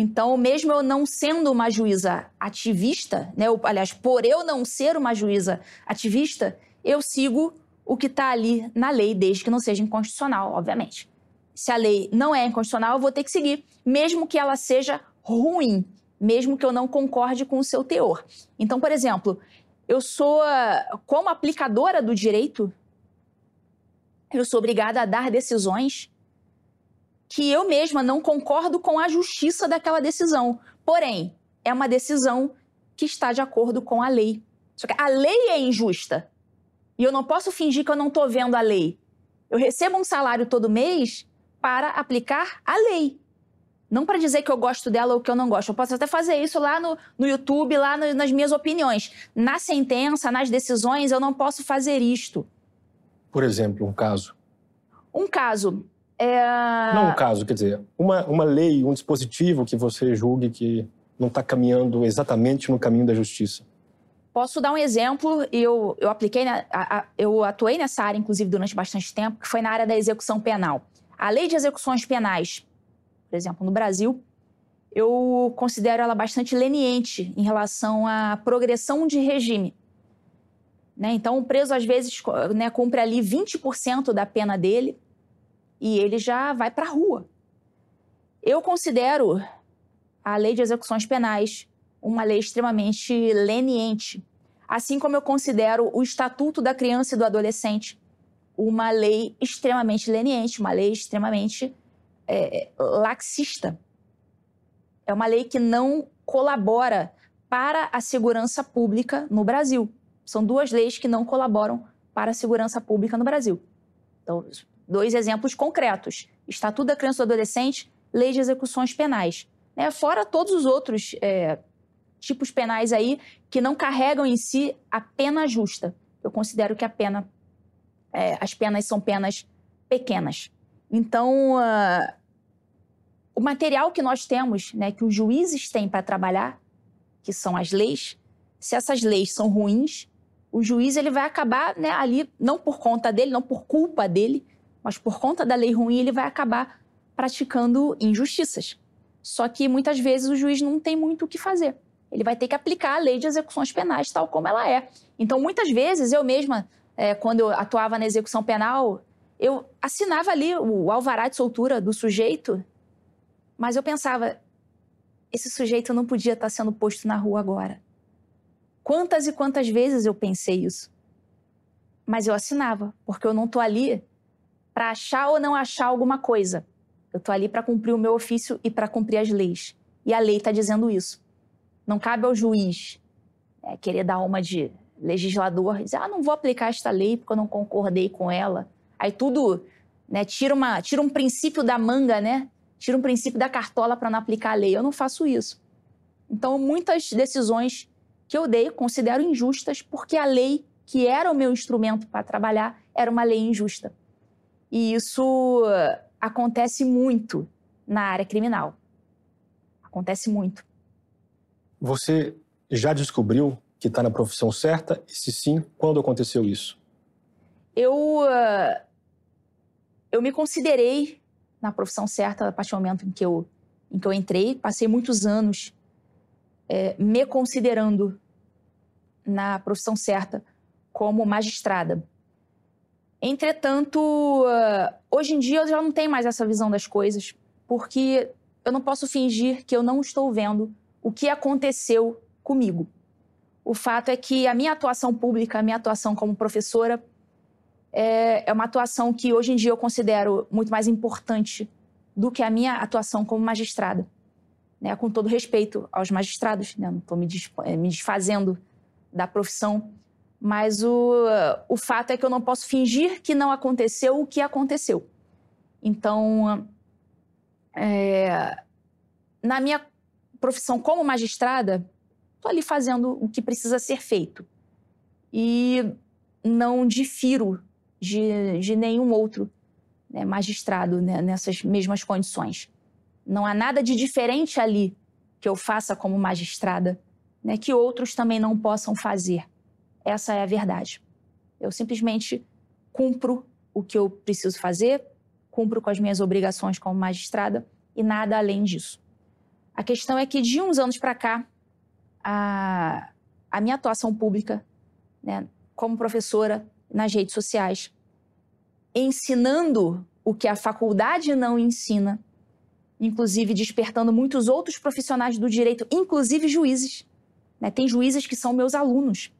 Então, mesmo eu não sendo uma juíza ativista, né, ou, aliás, por eu não ser uma juíza ativista, eu sigo o que está ali na lei, desde que não seja inconstitucional, obviamente. Se a lei não é inconstitucional, eu vou ter que seguir, mesmo que ela seja ruim, mesmo que eu não concorde com o seu teor. Então, por exemplo, eu sou, como aplicadora do direito, eu sou obrigada a dar decisões que eu mesma não concordo com a justiça daquela decisão. Porém, é uma decisão que está de acordo com a lei. Só que a lei é injusta. E eu não posso fingir que eu não estou vendo a lei. Eu recebo um salário todo mês para aplicar a lei. Não para dizer que eu gosto dela ou que eu não gosto. Eu posso até fazer isso lá no, no YouTube, lá no, nas minhas opiniões. Na sentença, nas decisões, eu não posso fazer isto. Por exemplo, um caso. Um caso. É... Não um caso, quer dizer, uma, uma lei, um dispositivo que você julgue que não está caminhando exatamente no caminho da justiça. Posso dar um exemplo, eu, eu apliquei, na, a, a, eu atuei nessa área, inclusive, durante bastante tempo, que foi na área da execução penal. A lei de execuções penais, por exemplo, no Brasil, eu considero ela bastante leniente em relação à progressão de regime. Né? Então, o preso, às vezes, né, cumpre ali 20% da pena dele, e ele já vai para a rua. Eu considero a lei de execuções penais uma lei extremamente leniente, assim como eu considero o Estatuto da Criança e do Adolescente uma lei extremamente leniente, uma lei extremamente é, laxista. É uma lei que não colabora para a segurança pública no Brasil. São duas leis que não colaboram para a segurança pública no Brasil. Então, Dois exemplos concretos: Estatuto da Criança e do Adolescente, Lei de Execuções Penais. Né? Fora todos os outros é, tipos penais aí que não carregam em si a pena justa. Eu considero que a pena, é, as penas são penas pequenas. Então, uh, o material que nós temos, né, que os juízes têm para trabalhar, que são as leis, se essas leis são ruins, o juiz ele vai acabar né, ali, não por conta dele, não por culpa dele, mas por conta da lei ruim ele vai acabar praticando injustiças. Só que muitas vezes o juiz não tem muito o que fazer. Ele vai ter que aplicar a lei de execuções penais tal como ela é. Então, muitas vezes, eu mesma, é, quando eu atuava na execução penal, eu assinava ali o alvará de soltura do sujeito, mas eu pensava, esse sujeito não podia estar sendo posto na rua agora. Quantas e quantas vezes eu pensei isso? Mas eu assinava, porque eu não estou ali para achar ou não achar alguma coisa. Eu estou ali para cumprir o meu ofício e para cumprir as leis. E a lei está dizendo isso. Não cabe ao juiz é, querer dar uma de legislador, dizer, ah, não vou aplicar esta lei porque eu não concordei com ela. Aí tudo, né, tira, uma, tira um princípio da manga, né? Tira um princípio da cartola para não aplicar a lei. Eu não faço isso. Então, muitas decisões que eu dei considero injustas porque a lei, que era o meu instrumento para trabalhar, era uma lei injusta. E isso acontece muito na área criminal. Acontece muito. Você já descobriu que está na profissão certa? E se sim, quando aconteceu isso? Eu, eu me considerei na profissão certa a partir do momento em que eu, em que eu entrei. Passei muitos anos é, me considerando na profissão certa como magistrada. Entretanto, ah, hoje em dia eu já não tenho mais essa visão das coisas, porque eu não posso fingir que eu não estou vendo o que aconteceu comigo. O fato é que a minha atuação pública, a minha atuação como professora, é, é uma atuação que hoje em dia eu considero muito mais importante do que a minha atuação como magistrada. Né? Com todo respeito aos magistrados, né? não estou eh, me desfazendo da profissão, mas o, o fato é que eu não posso fingir que não aconteceu o que aconteceu. Então, é, na minha profissão como magistrada, estou ali fazendo o que precisa ser feito. E não difiro de, de nenhum outro né, magistrado né, nessas mesmas condições. Não há nada de diferente ali que eu faça como magistrada, né, que outros também não possam fazer. Essa é a verdade. Eu simplesmente cumpro o que eu preciso fazer, cumpro com as minhas obrigações como magistrada e nada além disso. A questão é que de uns anos para cá, a, a minha atuação pública, né, como professora nas redes sociais, ensinando o que a faculdade não ensina, inclusive despertando muitos outros profissionais do direito, inclusive juízes. Né? Tem juízes que são meus alunos.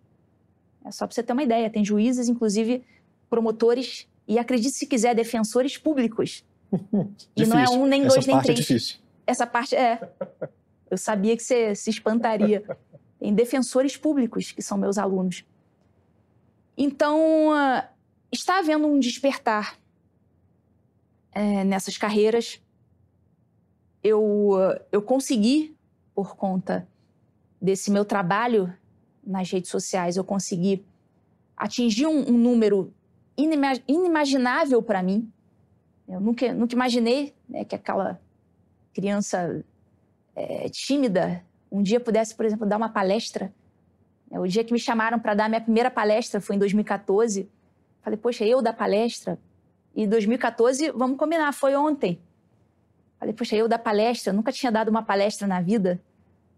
É só para você ter uma ideia. Tem juízes, inclusive promotores e, acredite se quiser, defensores públicos. e não é um, nem Essa dois, nem é três. É difícil. Essa parte é. Eu sabia que você se espantaria. Tem defensores públicos que são meus alunos. Então, uh, está havendo um despertar é, nessas carreiras. Eu, uh, eu consegui, por conta desse meu trabalho nas redes sociais, eu consegui atingir um, um número inimaginável para mim. Eu nunca, nunca imaginei né, que aquela criança é, tímida um dia pudesse, por exemplo, dar uma palestra o dia que me chamaram para dar minha primeira palestra foi em 2014. Falei, poxa, eu dar palestra? E 2014, vamos combinar, foi ontem. Falei, poxa, eu dar palestra? Eu nunca tinha dado uma palestra na vida.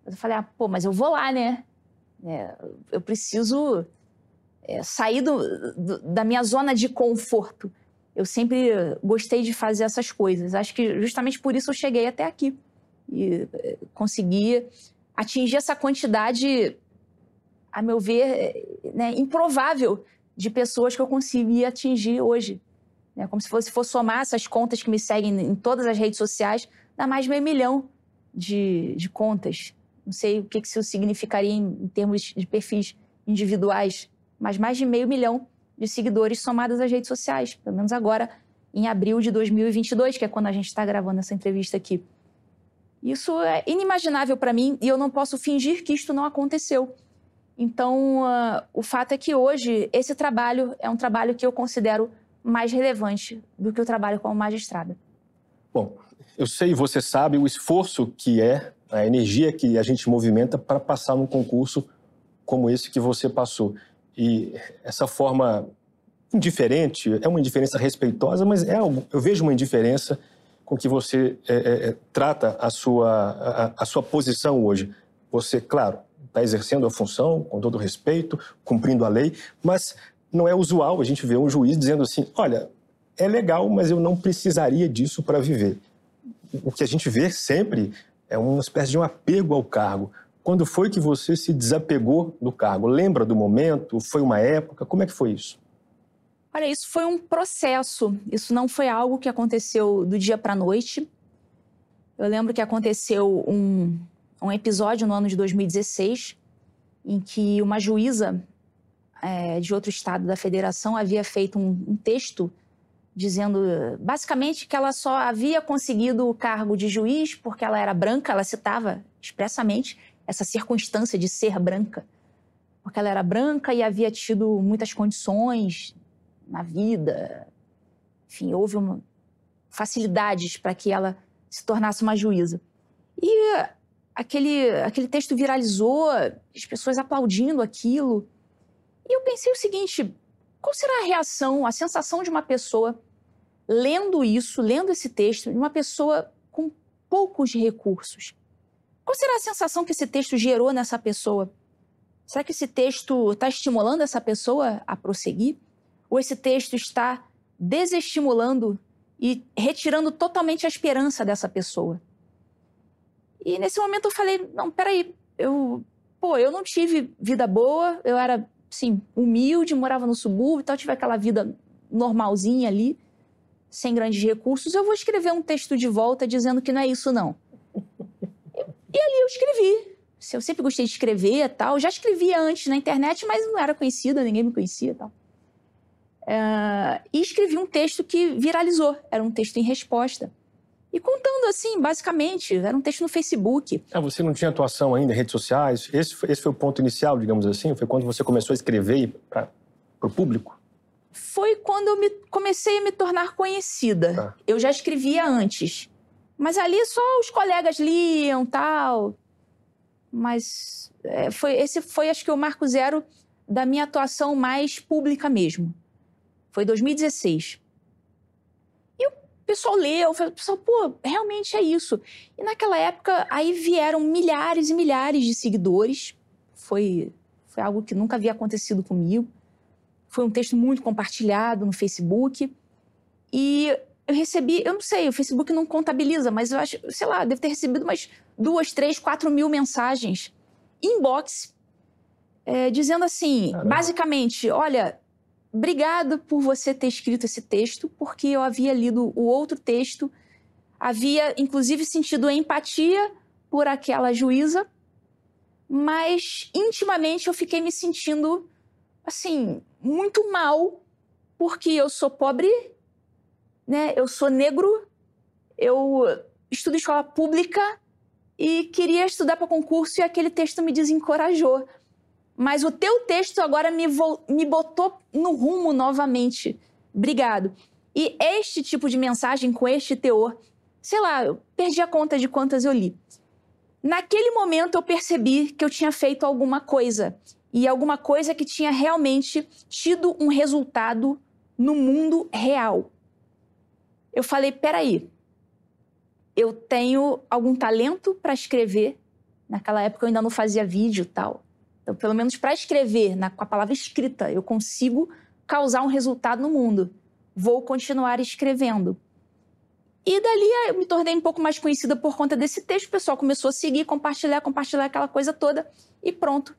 Eu falei, ah, pô, mas eu vou lá, né? É, eu preciso é, sair do, do, da minha zona de conforto. Eu sempre gostei de fazer essas coisas. Acho que justamente por isso eu cheguei até aqui. E é, consegui atingir essa quantidade a meu ver, né, improvável de pessoas que eu consegui atingir hoje. Né? Como se fosse for somar essas contas que me seguem em todas as redes sociais, dá mais meio milhão de, de contas. Não sei o que, isso significaria em, em termos de perfis individuais, mas mais de meio milhão de seguidores somados às redes sociais, pelo menos agora, em abril de 2022, que é quando a gente está gravando essa entrevista aqui. Isso é inimaginável para mim e eu não posso fingir que isto não aconteceu. Então, uh, o fato é que hoje esse trabalho é um trabalho que eu considero mais relevante do que o trabalho como magistrada. Bom, eu sei, você sabe o esforço que é, a energia que a gente movimenta para passar num concurso como esse que você passou. E essa forma indiferente, é uma indiferença respeitosa, mas é eu vejo uma indiferença com que você é, é, trata a sua, a, a sua posição hoje. Você, claro, está exercendo a função com todo respeito, cumprindo a lei, mas não é usual a gente ver um juiz dizendo assim: olha, é legal, mas eu não precisaria disso para viver. O que a gente vê sempre é uma espécie de um apego ao cargo. Quando foi que você se desapegou do cargo? Lembra do momento? Foi uma época? Como é que foi isso? Olha, isso foi um processo. Isso não foi algo que aconteceu do dia para a noite. Eu lembro que aconteceu um, um episódio no ano de 2016 em que uma juíza é, de outro estado da federação havia feito um, um texto dizendo basicamente que ela só havia conseguido o cargo de juiz porque ela era branca, ela citava expressamente essa circunstância de ser branca, porque ela era branca e havia tido muitas condições na vida, enfim, houve uma, facilidades para que ela se tornasse uma juíza. E aquele, aquele texto viralizou, as pessoas aplaudindo aquilo. E eu pensei o seguinte: qual será a reação, a sensação de uma pessoa lendo isso, lendo esse texto, de uma pessoa com poucos recursos? Qual será a sensação que esse texto gerou nessa pessoa? Será que esse texto está estimulando essa pessoa a prosseguir? Ou esse texto está desestimulando e retirando totalmente a esperança dessa pessoa? E nesse momento eu falei, não, peraí, eu, pô, eu não tive vida boa, eu era, sim, humilde, morava no subúrbio, então eu tive aquela vida normalzinha ali, sem grandes recursos, eu vou escrever um texto de volta dizendo que não é isso não. e ali eu escrevi. Eu sempre gostei de escrever tal, já escrevia antes na internet, mas não era conhecida, ninguém me conhecia tal. Uh, e escrevi um texto que viralizou. Era um texto em resposta. E contando assim, basicamente, era um texto no Facebook. Ah, você não tinha atuação ainda em redes sociais? Esse, esse foi o ponto inicial, digamos assim? Foi quando você começou a escrever para o público? Foi quando eu me, comecei a me tornar conhecida. Tá. Eu já escrevia antes. Mas ali só os colegas liam tal. Mas é, foi, esse foi, acho que, o marco zero da minha atuação mais pública mesmo. Foi 2016 pessoal leu, o pessoal, pô, realmente é isso. E naquela época, aí vieram milhares e milhares de seguidores. Foi, foi algo que nunca havia acontecido comigo. Foi um texto muito compartilhado no Facebook. E eu recebi, eu não sei, o Facebook não contabiliza, mas eu acho, sei lá, deve ter recebido umas duas, três, quatro mil mensagens inbox é, dizendo assim, Caramba. basicamente, olha, Obrigada por você ter escrito esse texto, porque eu havia lido o outro texto, havia inclusive sentido empatia por aquela juíza, mas intimamente eu fiquei me sentindo assim, muito mal, porque eu sou pobre, né? Eu sou negro, eu estudo escola pública e queria estudar para concurso e aquele texto me desencorajou. Mas o teu texto agora me, me botou no rumo novamente. Obrigado. E este tipo de mensagem com este teor, sei lá, eu perdi a conta de quantas eu li. Naquele momento eu percebi que eu tinha feito alguma coisa. E alguma coisa que tinha realmente tido um resultado no mundo real. Eu falei: peraí, eu tenho algum talento para escrever. Naquela época eu ainda não fazia vídeo tal. Então, pelo menos para escrever, na, com a palavra escrita, eu consigo causar um resultado no mundo. Vou continuar escrevendo. E dali eu me tornei um pouco mais conhecida por conta desse texto. O pessoal começou a seguir, compartilhar, compartilhar aquela coisa toda e pronto.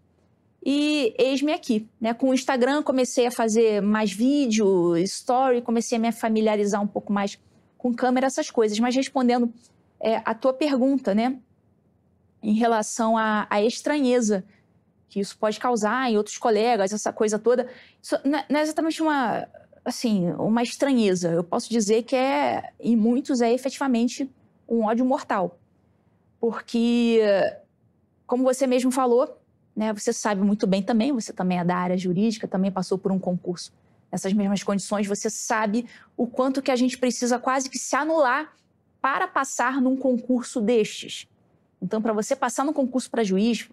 E eis-me aqui. Né? Com o Instagram comecei a fazer mais vídeo, story, comecei a me familiarizar um pouco mais com câmera, essas coisas. Mas respondendo é, a tua pergunta, né? Em relação à, à estranheza que isso pode causar em outros colegas, essa coisa toda. Isso não é exatamente uma, assim, uma estranheza. Eu posso dizer que é, em muitos, é efetivamente um ódio mortal. Porque, como você mesmo falou, né, você sabe muito bem também, você também é da área jurídica, também passou por um concurso nessas mesmas condições, você sabe o quanto que a gente precisa quase que se anular para passar num concurso destes. Então, para você passar no concurso para juiz,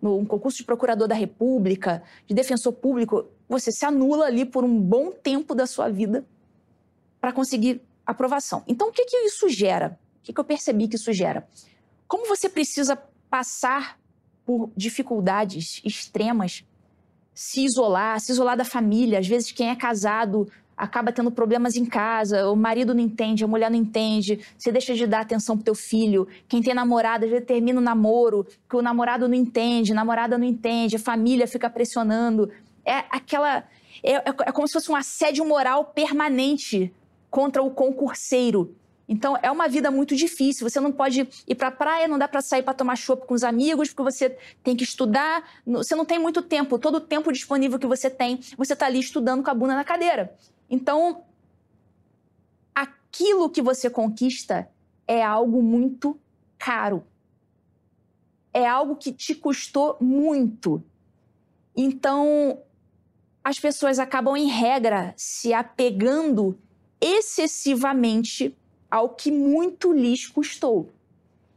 no concurso de procurador da República, de defensor público, você se anula ali por um bom tempo da sua vida para conseguir aprovação. Então, o que, que isso gera? O que, que eu percebi que isso gera? Como você precisa passar por dificuldades extremas, se isolar, se isolar da família, às vezes quem é casado acaba tendo problemas em casa, o marido não entende, a mulher não entende, você deixa de dar atenção pro teu filho, quem tem namorada, às vezes termina o namoro, que o namorado não entende, a namorada não entende, a família fica pressionando. É aquela. É, é, é como se fosse um assédio moral permanente contra o concurseiro. Então é uma vida muito difícil. Você não pode ir para a praia, não dá para sair para tomar chopp com os amigos, porque você tem que estudar. Você não tem muito tempo. Todo o tempo disponível que você tem, você está ali estudando com a bunda na cadeira. Então, aquilo que você conquista é algo muito caro. É algo que te custou muito. Então, as pessoas acabam, em regra, se apegando excessivamente ao que muito lhes custou.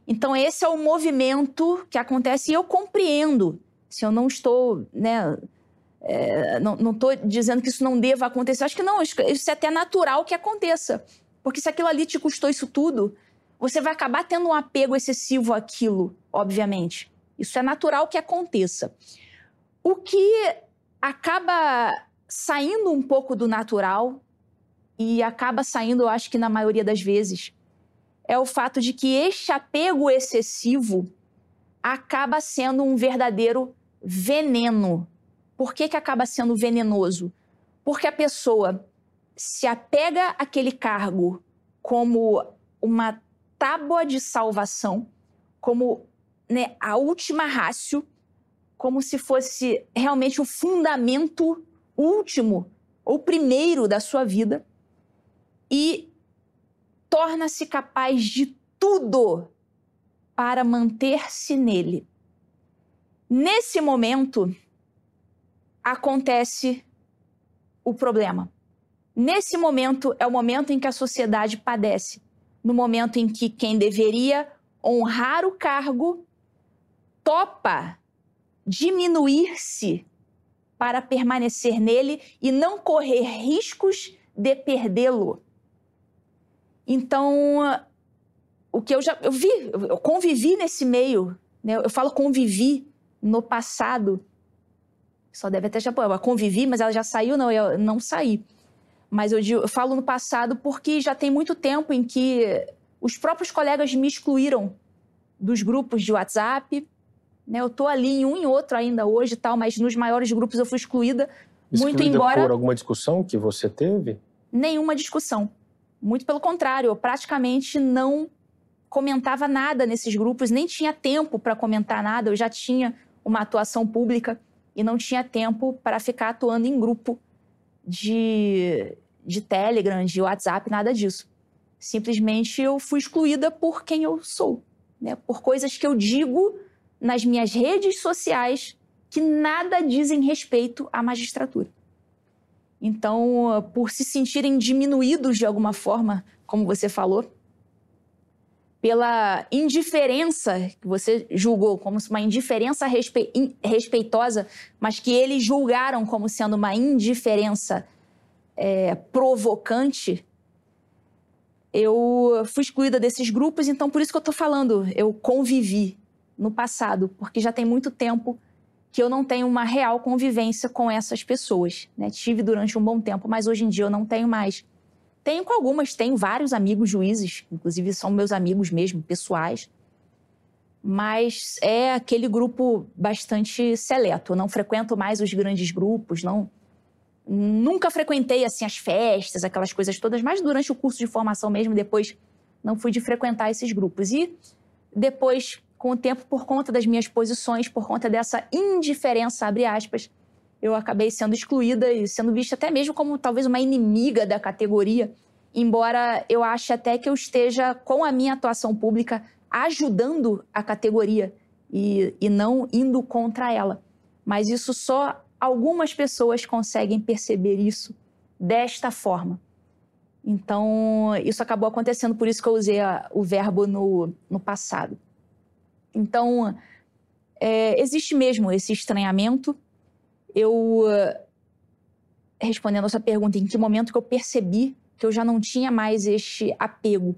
Então, esse é o movimento que acontece e eu compreendo. Se eu não estou, né, é, não estou dizendo que isso não deva acontecer. Acho que não, isso é até natural que aconteça. Porque se aquilo ali te custou isso tudo, você vai acabar tendo um apego excessivo àquilo, obviamente. Isso é natural que aconteça. O que acaba saindo um pouco do natural e acaba saindo, eu acho que na maioria das vezes, é o fato de que este apego excessivo acaba sendo um verdadeiro veneno por que, que acaba sendo venenoso? Porque a pessoa se apega àquele cargo como uma tábua de salvação, como né, a última rácio, como se fosse realmente o fundamento último ou primeiro da sua vida e torna-se capaz de tudo para manter-se nele. Nesse momento, acontece o problema. Nesse momento é o momento em que a sociedade padece, no momento em que quem deveria honrar o cargo topa diminuir-se para permanecer nele e não correr riscos de perdê-lo. Então, o que eu já eu vi, eu convivi nesse meio, né? Eu falo convivi no passado. Só deve até já pô, eu convivi, mas ela já saiu, não, eu não saí. Mas eu, digo, eu falo no passado porque já tem muito tempo em que os próprios colegas me excluíram dos grupos de WhatsApp. Né? Eu estou ali em um e outro ainda hoje tal, mas nos maiores grupos eu fui excluída. Excluída muito embora. por alguma discussão que você teve? Nenhuma discussão. Muito pelo contrário, eu praticamente não comentava nada nesses grupos, nem tinha tempo para comentar nada. Eu já tinha uma atuação pública e não tinha tempo para ficar atuando em grupo de, de Telegram, de WhatsApp, nada disso. Simplesmente eu fui excluída por quem eu sou, né? por coisas que eu digo nas minhas redes sociais que nada dizem respeito à magistratura. Então, por se sentirem diminuídos de alguma forma, como você falou, pela indiferença que você julgou como uma indiferença respe... respeitosa, mas que eles julgaram como sendo uma indiferença é, provocante, eu fui excluída desses grupos, então por isso que eu estou falando, eu convivi no passado, porque já tem muito tempo que eu não tenho uma real convivência com essas pessoas. Né? Tive durante um bom tempo, mas hoje em dia eu não tenho mais. Tenho com algumas, tenho vários amigos juízes, inclusive são meus amigos mesmo, pessoais. Mas é aquele grupo bastante seleto. Eu não frequento mais os grandes grupos, não. Nunca frequentei assim as festas, aquelas coisas todas, mas durante o curso de formação mesmo, depois não fui de frequentar esses grupos. E depois, com o tempo, por conta das minhas posições, por conta dessa indiferença, abre aspas, eu acabei sendo excluída e sendo vista até mesmo como talvez uma inimiga da categoria, embora eu ache até que eu esteja, com a minha atuação pública, ajudando a categoria e, e não indo contra ela. Mas isso só algumas pessoas conseguem perceber isso desta forma. Então, isso acabou acontecendo, por isso que eu usei a, o verbo no, no passado. Então, é, existe mesmo esse estranhamento, eu respondendo a sua pergunta, em que momento que eu percebi que eu já não tinha mais este apego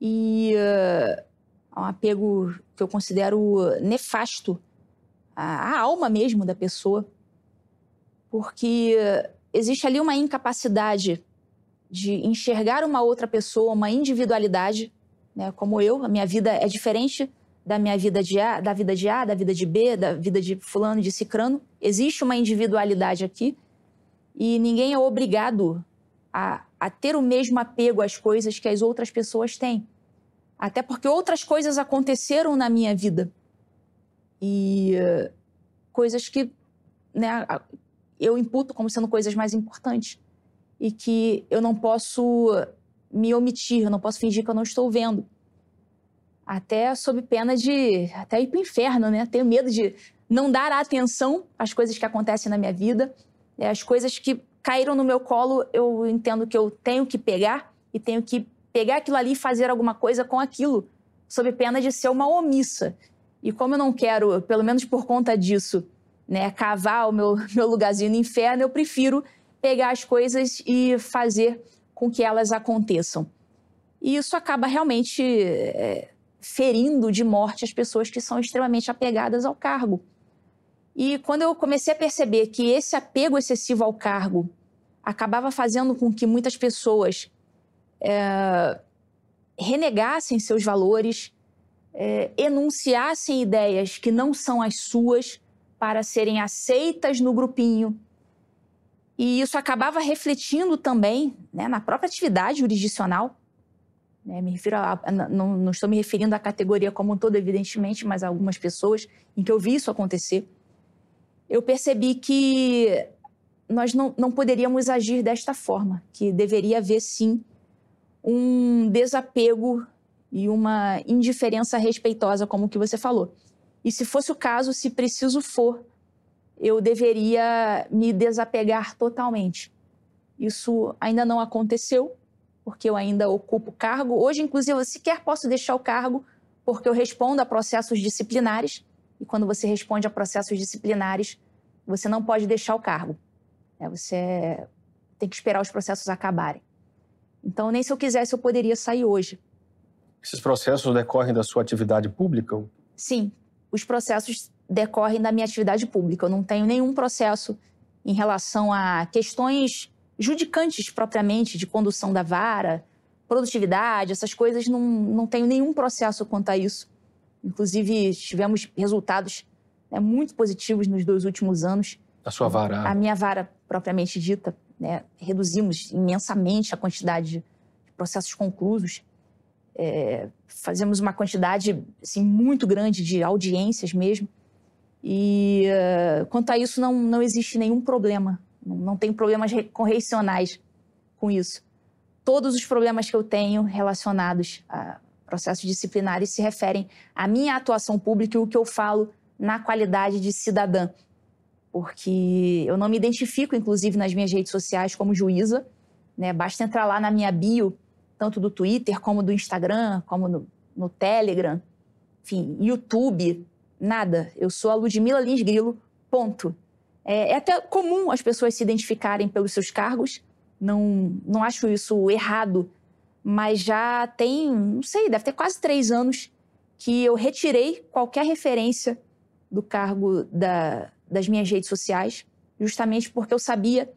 e uh, um apego que eu considero nefasto à, à alma mesmo da pessoa, porque existe ali uma incapacidade de enxergar uma outra pessoa, uma individualidade, né? Como eu, a minha vida é diferente da minha vida de A, da vida de A, da vida de B, da vida de fulano, de cicrano. Existe uma individualidade aqui e ninguém é obrigado a, a ter o mesmo apego às coisas que as outras pessoas têm. Até porque outras coisas aconteceram na minha vida. E uh, coisas que né, eu imputo como sendo coisas mais importantes. E que eu não posso me omitir, eu não posso fingir que eu não estou vendo até sob pena de até ir para o inferno, né? Tenho medo de não dar atenção às coisas que acontecem na minha vida, né? as coisas que caíram no meu colo, eu entendo que eu tenho que pegar e tenho que pegar aquilo ali e fazer alguma coisa com aquilo, sob pena de ser uma omissa. E como eu não quero, pelo menos por conta disso, né, cavar o meu, meu lugarzinho no inferno, eu prefiro pegar as coisas e fazer com que elas aconteçam. E isso acaba realmente é, ferindo de morte as pessoas que são extremamente apegadas ao cargo. E quando eu comecei a perceber que esse apego excessivo ao cargo acabava fazendo com que muitas pessoas é, renegassem seus valores, é, enunciassem ideias que não são as suas para serem aceitas no grupinho. E isso acabava refletindo também né, na própria atividade jurisdicional. Né? Me refiro a, a, não, não, estou me referindo à categoria como um todo, evidentemente, mas a algumas pessoas em que eu vi isso acontecer. Eu percebi que nós não, não poderíamos agir desta forma, que deveria haver sim um desapego e uma indiferença respeitosa, como que você falou. E se fosse o caso, se preciso for, eu deveria me desapegar totalmente. Isso ainda não aconteceu, porque eu ainda ocupo cargo. Hoje, inclusive, eu sequer posso deixar o cargo, porque eu respondo a processos disciplinares. E quando você responde a processos disciplinares, você não pode deixar o cargo. É, você tem que esperar os processos acabarem. Então, nem se eu quisesse, eu poderia sair hoje. Esses processos decorrem da sua atividade pública? Sim, os processos decorrem da minha atividade pública. Eu não tenho nenhum processo em relação a questões judicantes propriamente, de condução da vara, produtividade, essas coisas, não, não tenho nenhum processo quanto a isso. Inclusive, tivemos resultados né, muito positivos nos dois últimos anos. A sua vara? A minha vara, propriamente dita. Né, reduzimos imensamente a quantidade de processos conclusos. É, fazemos uma quantidade assim, muito grande de audiências mesmo. E uh, quanto a isso, não, não existe nenhum problema. Não, tenho problemas correcionais com isso. Todos os problemas que eu tenho relacionados a processos disciplinares se referem à minha atuação pública e o que eu falo na qualidade de cidadã. Porque eu não me identifico, inclusive, nas minhas redes sociais como juíza. Né? Basta entrar lá na minha bio, tanto do Twitter como do Instagram, como no, no Telegram, enfim, YouTube, nada. Eu sou a Ludmila Lins Grilo, ponto. É, é, até comum as pessoas se identificarem pelos seus cargos. Não, não acho isso errado mas já tem, não sei, deve ter quase três anos que eu retirei qualquer referência do cargo da, das minhas redes sociais, justamente porque eu sabia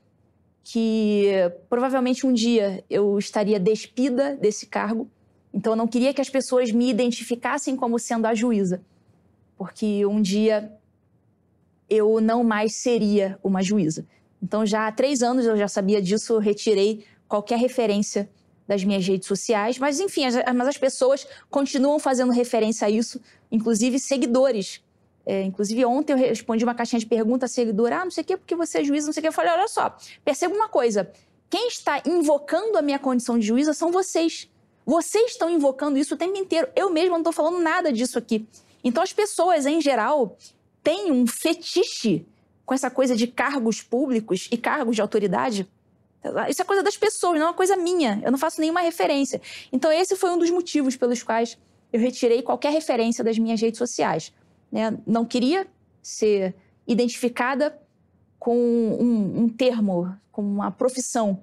que provavelmente um dia eu estaria despida desse cargo, então eu não queria que as pessoas me identificassem como sendo a juíza, porque um dia eu não mais seria uma juíza. Então já há três anos eu já sabia disso, retirei qualquer referência das minhas redes sociais, mas enfim, as, mas as pessoas continuam fazendo referência a isso, inclusive seguidores. É, inclusive, ontem eu respondi uma caixinha de pergunta a seguidor, ah, não sei o quê, porque você é juíza, não sei o quê. Eu falei, olha só, perceba uma coisa, quem está invocando a minha condição de juíza são vocês. Vocês estão invocando isso o tempo inteiro. Eu mesma não estou falando nada disso aqui. Então, as pessoas, em geral, têm um fetiche com essa coisa de cargos públicos e cargos de autoridade isso é coisa das pessoas, não é uma coisa minha. Eu não faço nenhuma referência. Então, esse foi um dos motivos pelos quais eu retirei qualquer referência das minhas redes sociais. Né? Não queria ser identificada com um, um termo, com uma profissão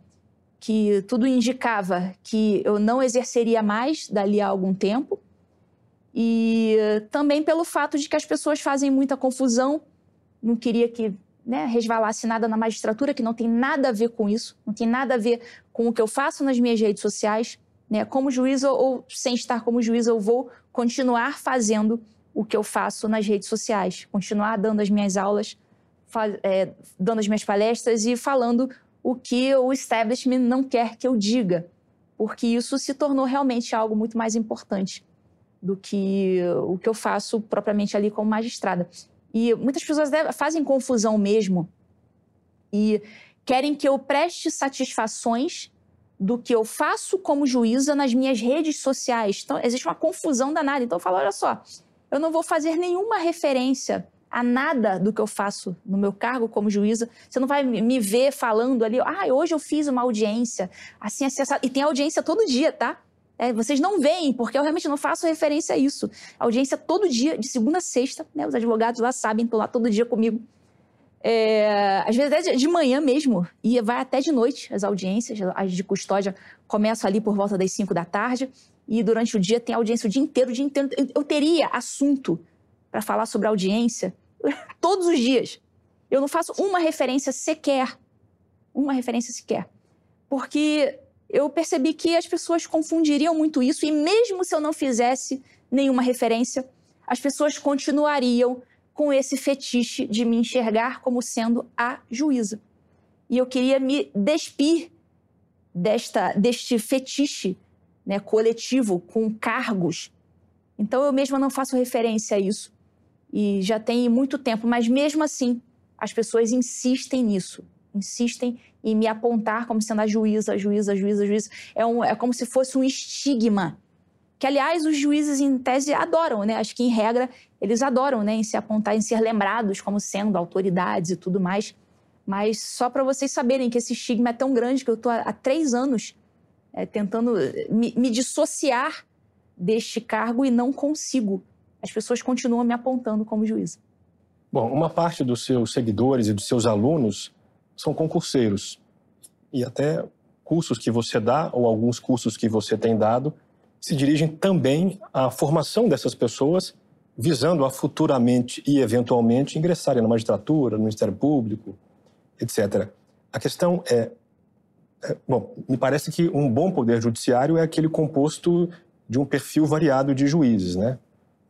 que tudo indicava que eu não exerceria mais dali a algum tempo. E também pelo fato de que as pessoas fazem muita confusão. Não queria que né, resvalasse nada na magistratura, que não tem nada a ver com isso, não tem nada a ver com o que eu faço nas minhas redes sociais. Né? Como juíza ou sem estar como juíza, eu vou continuar fazendo o que eu faço nas redes sociais, continuar dando as minhas aulas, é, dando as minhas palestras e falando o que o establishment não quer que eu diga, porque isso se tornou realmente algo muito mais importante do que o que eu faço propriamente ali como magistrada. E muitas pessoas fazem confusão mesmo e querem que eu preste satisfações do que eu faço como juíza nas minhas redes sociais. Então, existe uma confusão danada. Então, eu falo: olha só, eu não vou fazer nenhuma referência a nada do que eu faço no meu cargo como juíza. Você não vai me ver falando ali, ah, hoje eu fiz uma audiência, assim, assim, assim. E tem audiência todo dia, tá? É, vocês não veem, porque eu realmente não faço referência a isso. A audiência todo dia, de segunda a sexta, né? Os advogados lá sabem, estão lá todo dia comigo. É, às vezes até de manhã mesmo, e vai até de noite as audiências, as de custódia começam ali por volta das 5 da tarde, e durante o dia tem audiência o dia inteiro, o dia inteiro. Eu teria assunto para falar sobre audiência todos os dias. Eu não faço uma referência sequer, uma referência sequer, porque eu percebi que as pessoas confundiriam muito isso, e mesmo se eu não fizesse nenhuma referência, as pessoas continuariam com esse fetiche de me enxergar como sendo a juíza. E eu queria me despir desta, deste fetiche né, coletivo com cargos. Então eu mesma não faço referência a isso. E já tem muito tempo, mas mesmo assim as pessoas insistem nisso. Insistem em me apontar como sendo a juíza, a juíza, a juíza, a juíza. É, um, é como se fosse um estigma. Que, aliás, os juízes, em tese, adoram, né? Acho que, em regra, eles adoram, né? Em se apontar, em ser lembrados como sendo autoridades e tudo mais. Mas só para vocês saberem que esse estigma é tão grande que eu estou há três anos é, tentando me, me dissociar deste cargo e não consigo. As pessoas continuam me apontando como juíza. Bom, uma parte dos seus seguidores e dos seus alunos são concurseiros. E até cursos que você dá, ou alguns cursos que você tem dado, se dirigem também à formação dessas pessoas, visando a futuramente e eventualmente ingressarem na magistratura, no Ministério Público, etc. A questão é, é, bom, me parece que um bom poder judiciário é aquele composto de um perfil variado de juízes, né?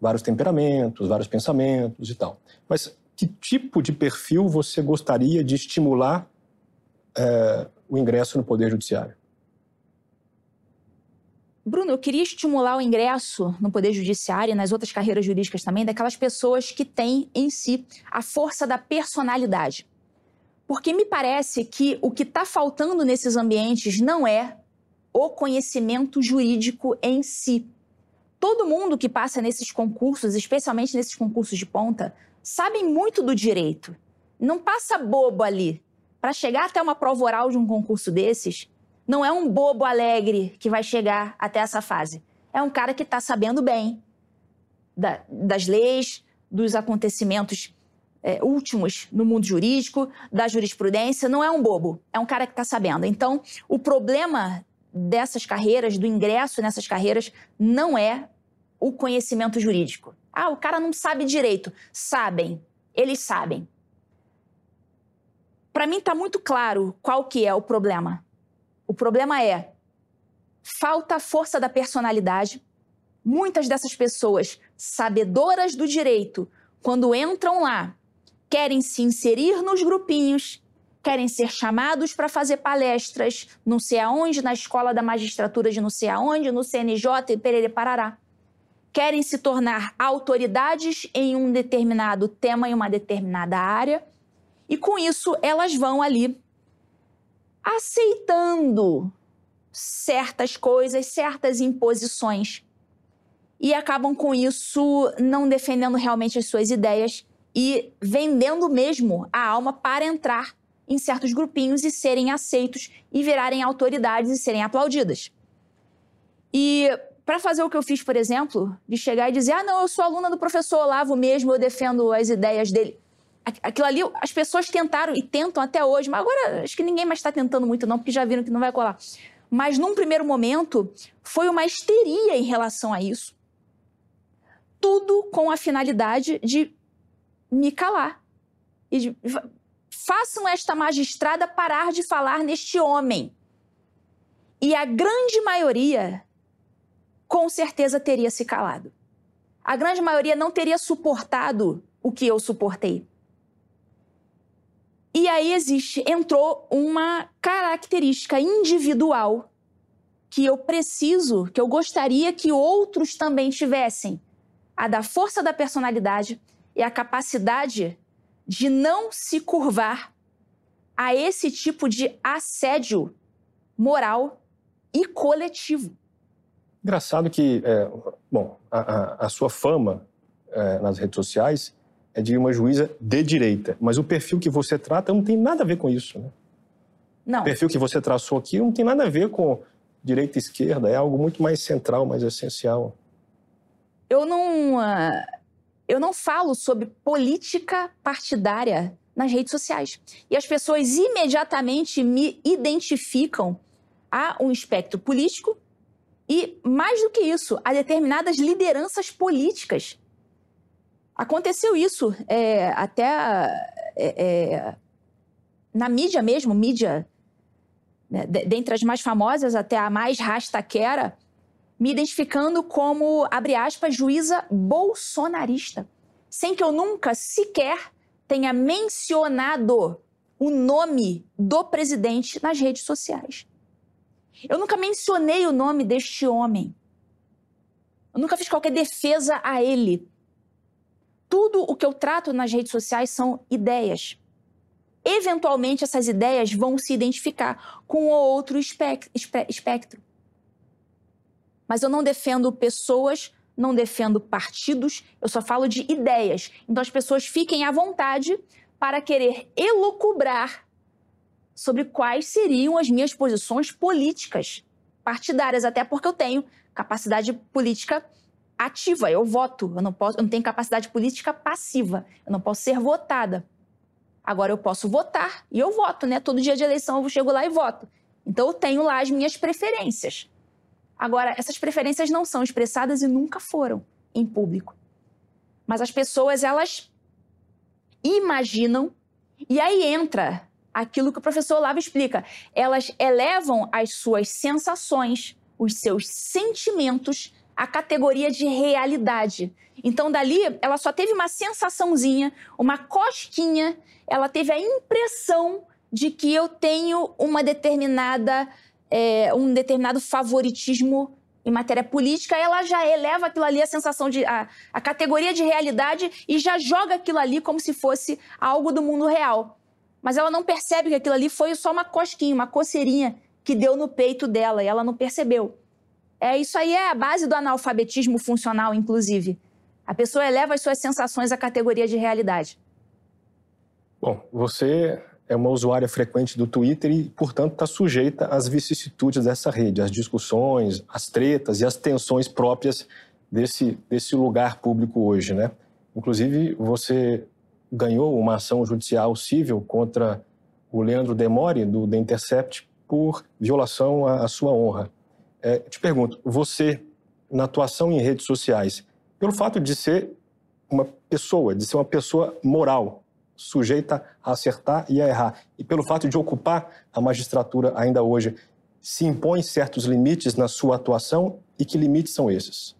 Vários temperamentos, vários pensamentos e tal. Mas que tipo de perfil você gostaria de estimular é, o ingresso no poder judiciário? Bruno, eu queria estimular o ingresso no Poder Judiciário e nas outras carreiras jurídicas também daquelas pessoas que têm em si a força da personalidade. Porque me parece que o que está faltando nesses ambientes não é o conhecimento jurídico em si. Todo mundo que passa nesses concursos, especialmente nesses concursos de ponta, sabe muito do direito. Não passa bobo ali. Para chegar até uma prova oral de um concurso desses, não é um bobo alegre que vai chegar até essa fase. É um cara que está sabendo bem da, das leis, dos acontecimentos é, últimos no mundo jurídico, da jurisprudência, não é um bobo, é um cara que está sabendo. Então, o problema dessas carreiras, do ingresso nessas carreiras, não é o conhecimento jurídico. Ah, o cara não sabe direito. Sabem, eles sabem. Para mim está muito claro qual que é o problema. O problema é falta força da personalidade. Muitas dessas pessoas, sabedoras do direito, quando entram lá querem se inserir nos grupinhos, querem ser chamados para fazer palestras, não sei aonde, na escola da magistratura de não sei aonde, no CNJ e perere parará. Querem se tornar autoridades em um determinado tema, em uma determinada área, e com isso elas vão ali aceitando certas coisas, certas imposições. E acabam com isso não defendendo realmente as suas ideias e vendendo mesmo a alma para entrar em certos grupinhos e serem aceitos e virarem autoridades e serem aplaudidas. E para fazer o que eu fiz, por exemplo, de chegar e dizer: ah, não, eu sou aluna do professor Olavo mesmo, eu defendo as ideias dele. Aquilo ali, as pessoas tentaram e tentam até hoje, mas agora acho que ninguém mais está tentando muito, não, porque já viram que não vai colar. Mas num primeiro momento, foi uma histeria em relação a isso. Tudo com a finalidade de me calar. E façam esta magistrada parar de falar neste homem. E a grande maioria, com certeza, teria se calado. A grande maioria não teria suportado o que eu suportei. E aí existe, entrou uma característica individual que eu preciso, que eu gostaria que outros também tivessem, a da força da personalidade, e a capacidade de não se curvar a esse tipo de assédio moral e coletivo. Engraçado que, é, bom, a, a, sua fama é, nas redes sociais é de uma juíza de direita, mas o perfil que você trata não tem nada a ver com isso, né? Não. O perfil que você traçou aqui não tem nada a ver com direita e esquerda, é algo muito mais central, mais essencial. Eu não. Uh eu não falo sobre política partidária nas redes sociais. E as pessoas imediatamente me identificam a um espectro político e, mais do que isso, a determinadas lideranças políticas. Aconteceu isso é, até é, é, na mídia mesmo, mídia, né, dentre as mais famosas até a mais rastaquera, me identificando como, abre aspas, juíza bolsonarista, sem que eu nunca sequer tenha mencionado o nome do presidente nas redes sociais. Eu nunca mencionei o nome deste homem. Eu nunca fiz qualquer defesa a ele. Tudo o que eu trato nas redes sociais são ideias. eventualmente essas ideias vão se identificar com outro espectro. Mas eu não defendo pessoas, não defendo partidos, eu só falo de ideias. Então as pessoas fiquem à vontade para querer elucubrar sobre quais seriam as minhas posições políticas partidárias, até porque eu tenho capacidade política ativa, eu voto, eu não posso, eu não tenho capacidade política passiva, eu não posso ser votada. Agora eu posso votar e eu voto, né? Todo dia de eleição eu chego lá e voto. Então eu tenho lá as minhas preferências. Agora, essas preferências não são expressadas e nunca foram em público. Mas as pessoas, elas imaginam e aí entra aquilo que o professor Olavo explica. Elas elevam as suas sensações, os seus sentimentos à categoria de realidade. Então, dali, ela só teve uma sensaçãozinha, uma cosquinha, ela teve a impressão de que eu tenho uma determinada, é, um determinado favoritismo em matéria política, ela já eleva aquilo ali, a sensação de. A, a categoria de realidade e já joga aquilo ali como se fosse algo do mundo real mas ela não percebe que aquilo ali foi só uma cosquinha, uma coceirinha que deu no peito dela e ela não percebeu. É isso aí é a base do analfabetismo funcional, inclusive. A pessoa eleva as suas sensações à categoria de realidade. Bom, você é uma usuária frequente do Twitter e, portanto, está sujeita às vicissitudes dessa rede, às discussões, às tretas e às tensões próprias desse, desse lugar público hoje, né? Inclusive, você ganhou uma ação judicial civil contra o Leandro Demore, do The Intercept, por violação à, à sua honra. É, te pergunto, você, na atuação em redes sociais, pelo fato de ser uma pessoa, de ser uma pessoa moral, sujeita a acertar e a errar, e pelo fato de ocupar a magistratura ainda hoje, se impõe certos limites na sua atuação e que limites são esses?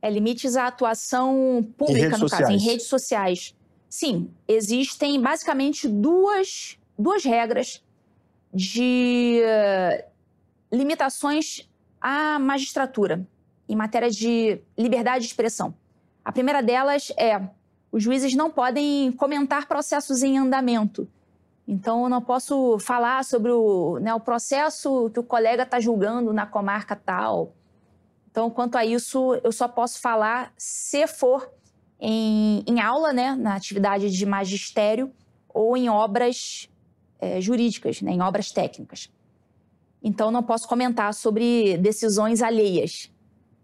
É limites à atuação pública, no sociais. caso, em redes sociais. Sim, existem basicamente duas, duas regras de uh, limitações à magistratura em matéria de liberdade de expressão. A primeira delas é: os juízes não podem comentar processos em andamento. Então, eu não posso falar sobre o, né, o processo que o colega está julgando na comarca tal. Então, quanto a isso, eu só posso falar se for em, em aula, né, na atividade de magistério ou em obras é, jurídicas, né, em obras técnicas. Então, não posso comentar sobre decisões alheias.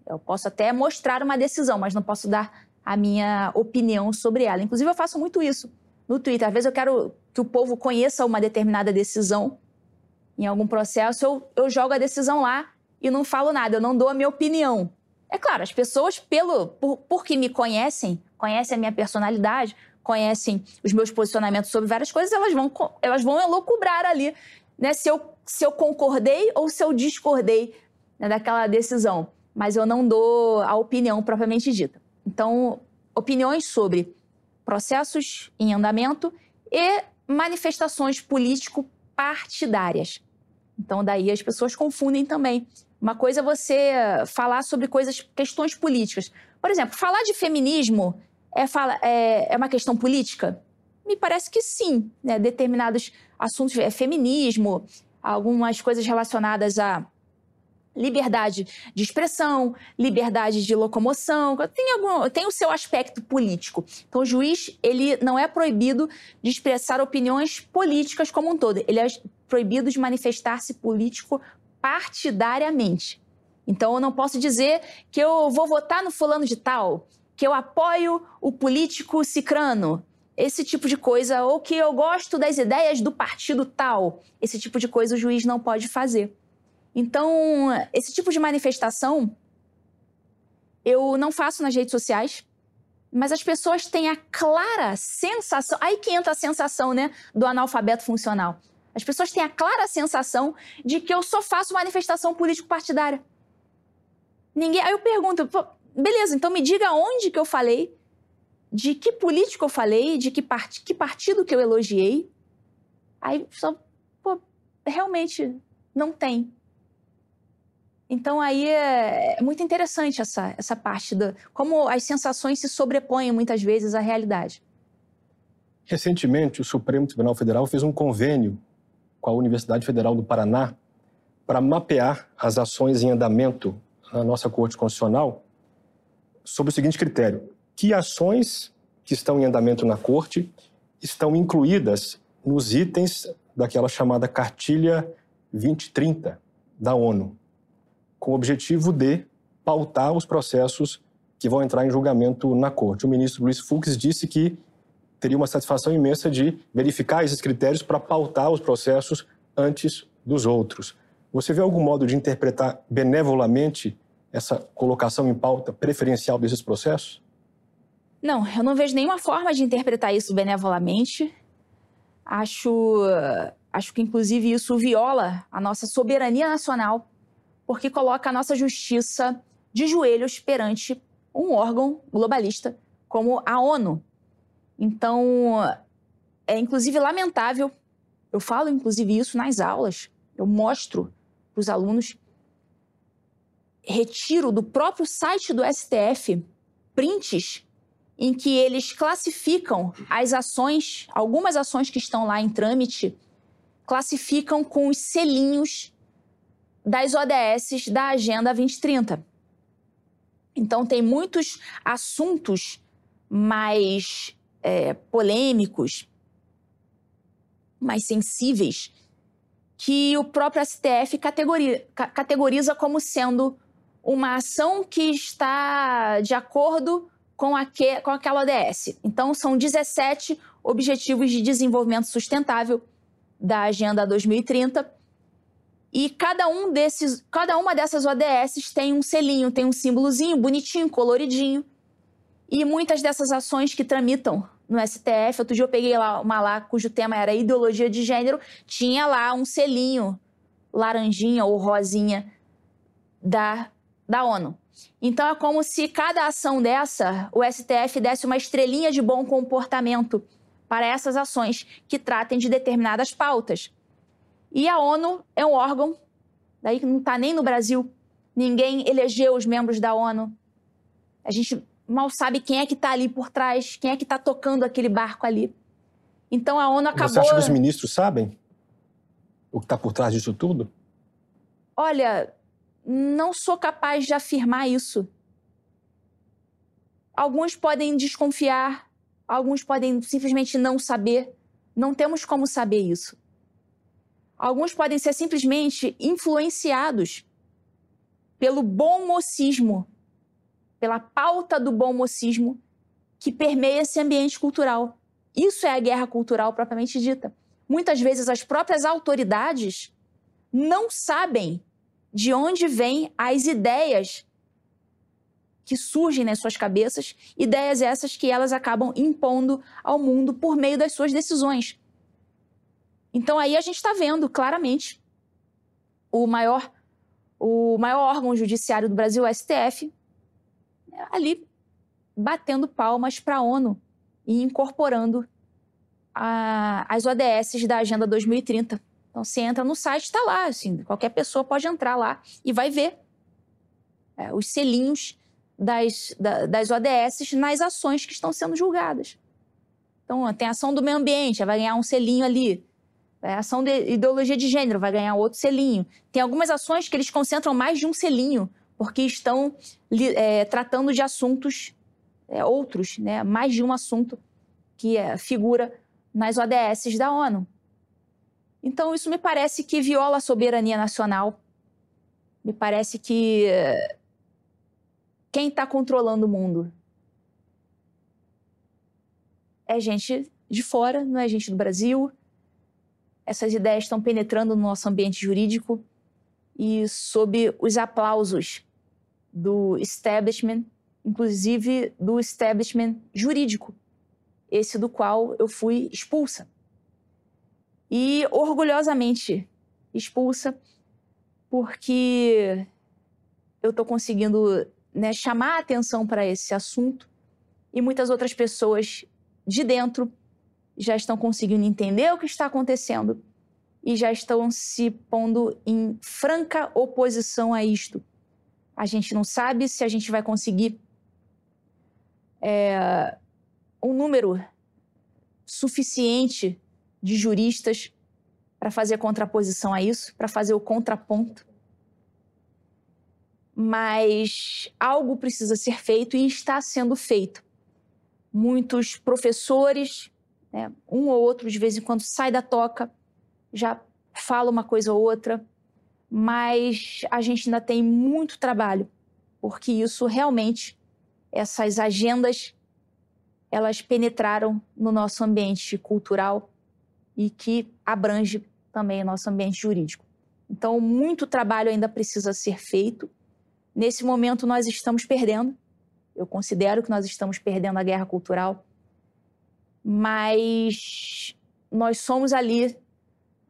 Eu posso até mostrar uma decisão, mas não posso dar a minha opinião sobre ela. Inclusive, eu faço muito isso no Twitter. Às vezes, eu quero que o povo conheça uma determinada decisão em algum processo, eu, eu jogo a decisão lá e não falo nada, eu não dou a minha opinião. É claro, as pessoas, pelo por, porque me conhecem, conhecem a minha personalidade, conhecem os meus posicionamentos sobre várias coisas, elas vão, elas vão elocubrar ali, né? Se eu, se eu concordei ou se eu discordei né, daquela decisão. Mas eu não dou a opinião propriamente dita. Então, opiniões sobre processos em andamento e manifestações político-partidárias. Então, daí as pessoas confundem também uma coisa é você falar sobre coisas, questões políticas. Por exemplo, falar de feminismo é, fala, é, é uma questão política? Me parece que sim. Né? Determinados assuntos, é feminismo, algumas coisas relacionadas a liberdade de expressão, liberdade de locomoção, tem, algum, tem o seu aspecto político. Então, o juiz ele não é proibido de expressar opiniões políticas como um todo. Ele é proibido de manifestar-se político partidariamente. Então eu não posso dizer que eu vou votar no fulano de tal, que eu apoio o político cicrano, esse tipo de coisa, ou que eu gosto das ideias do partido tal. Esse tipo de coisa o juiz não pode fazer. Então, esse tipo de manifestação eu não faço nas redes sociais, mas as pessoas têm a clara sensação. Aí que entra a sensação, né, do analfabeto funcional. As pessoas têm a clara sensação de que eu só faço manifestação político-partidária. Ninguém. Aí eu pergunto, beleza, então me diga onde que eu falei, de que político eu falei, de que, part... que partido que eu elogiei. Aí só, pô, realmente não tem. Então aí é, é muito interessante essa, essa parte da como as sensações se sobrepõem muitas vezes à realidade. Recentemente, o Supremo Tribunal Federal fez um convênio com a Universidade Federal do Paraná para mapear as ações em andamento na nossa Corte Constitucional sob o seguinte critério: que ações que estão em andamento na Corte estão incluídas nos itens daquela chamada Cartilha 2030 da ONU, com o objetivo de pautar os processos que vão entrar em julgamento na Corte. O ministro Luiz Fux disse que teria uma satisfação imensa de verificar esses critérios para pautar os processos antes dos outros. Você vê algum modo de interpretar benevolamente essa colocação em pauta preferencial desses processos? Não, eu não vejo nenhuma forma de interpretar isso benevolamente. Acho, acho que, inclusive, isso viola a nossa soberania nacional, porque coloca a nossa justiça de joelhos perante um órgão globalista como a ONU. Então, é inclusive lamentável, eu falo inclusive isso nas aulas, eu mostro para os alunos, retiro do próprio site do STF prints em que eles classificam as ações, algumas ações que estão lá em trâmite, classificam com os selinhos das ODS da Agenda 2030. Então, tem muitos assuntos mais é, polêmicos, mais sensíveis, que o próprio STF categoriza, categoriza como sendo uma ação que está de acordo com, aque, com aquela ODS. Então, são 17 Objetivos de Desenvolvimento Sustentável da Agenda 2030. E cada, um desses, cada uma dessas ODS tem um selinho, tem um símbolozinho bonitinho, coloridinho. E muitas dessas ações que tramitam no STF, outro dia eu peguei lá uma lá cujo tema era ideologia de gênero, tinha lá um selinho laranjinha ou rosinha da, da ONU. Então é como se cada ação dessa, o STF desse uma estrelinha de bom comportamento para essas ações que tratem de determinadas pautas. E a ONU é um órgão, daí que não está nem no Brasil, ninguém elegeu os membros da ONU. A gente mal sabe quem é que está ali por trás, quem é que está tocando aquele barco ali. Então a ONU acabou. Você acha que os ministros sabem o que está por trás disso tudo? Olha, não sou capaz de afirmar isso. Alguns podem desconfiar, alguns podem simplesmente não saber. Não temos como saber isso. Alguns podem ser simplesmente influenciados pelo bom mocismo, pela pauta do bom mocismo que permeia esse ambiente cultural. Isso é a guerra cultural propriamente dita. Muitas vezes as próprias autoridades não sabem de onde vêm as ideias que surgem nas suas cabeças, ideias essas que elas acabam impondo ao mundo por meio das suas decisões. Então aí a gente está vendo claramente o maior, o maior órgão judiciário do Brasil, o STF, ali batendo palmas para a ONU e incorporando a, as ODS da Agenda 2030. Então, você entra no site, está lá, assim, qualquer pessoa pode entrar lá e vai ver é, os selinhos das, da, das ODS nas ações que estão sendo julgadas. Então, tem a ação do meio ambiente, vai ganhar um selinho ali. É, ação de ideologia de gênero, vai ganhar outro selinho. Tem algumas ações que eles concentram mais de um selinho, porque estão é, tratando de assuntos é, outros, né? mais de um assunto que é, figura nas ODS da ONU. Então, isso me parece que viola a soberania nacional. Me parece que quem está controlando o mundo é gente de fora, não é gente do Brasil. Essas ideias estão penetrando no nosso ambiente jurídico e sob os aplausos do establishment, inclusive do establishment jurídico, esse do qual eu fui expulsa. E orgulhosamente expulsa, porque eu estou conseguindo né, chamar a atenção para esse assunto e muitas outras pessoas de dentro já estão conseguindo entender o que está acontecendo e já estão se pondo em franca oposição a isto. A gente não sabe se a gente vai conseguir é, um número suficiente de juristas para fazer contraposição a isso, para fazer o contraponto. Mas algo precisa ser feito e está sendo feito. Muitos professores, né, um ou outro de vez em quando sai da toca, já fala uma coisa ou outra, mas a gente ainda tem muito trabalho, porque isso realmente, essas agendas, elas penetraram no nosso ambiente cultural e que abrange também o nosso ambiente jurídico. Então, muito trabalho ainda precisa ser feito. Nesse momento, nós estamos perdendo. Eu considero que nós estamos perdendo a guerra cultural. Mas nós somos ali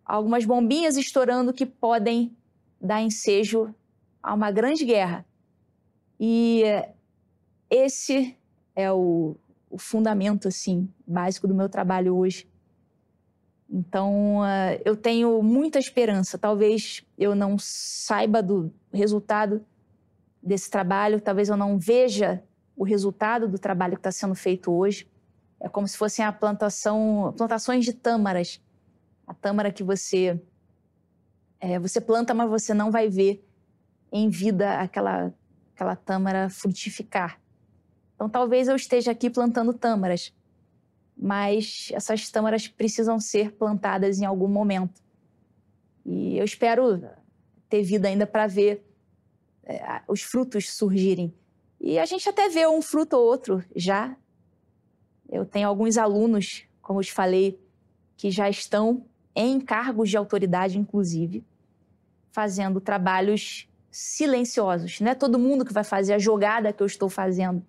algumas bombinhas estourando que podem dar ensejo a uma grande guerra. E esse é o, o fundamento assim básico do meu trabalho hoje. Então, uh, eu tenho muita esperança. Talvez eu não saiba do resultado desse trabalho, talvez eu não veja o resultado do trabalho que está sendo feito hoje. É como se fossem a plantação, plantações de tâmaras. A tâmara que você é, você planta, mas você não vai ver em vida aquela aquela tâmara frutificar. Então, talvez eu esteja aqui plantando tâmaras, mas essas tâmaras precisam ser plantadas em algum momento. E eu espero ter vida ainda para ver é, os frutos surgirem. E a gente até vê um fruto ou outro já. Eu tenho alguns alunos, como eu te falei, que já estão em cargos de autoridade, inclusive, fazendo trabalhos silenciosos. Não é todo mundo que vai fazer a jogada que eu estou fazendo.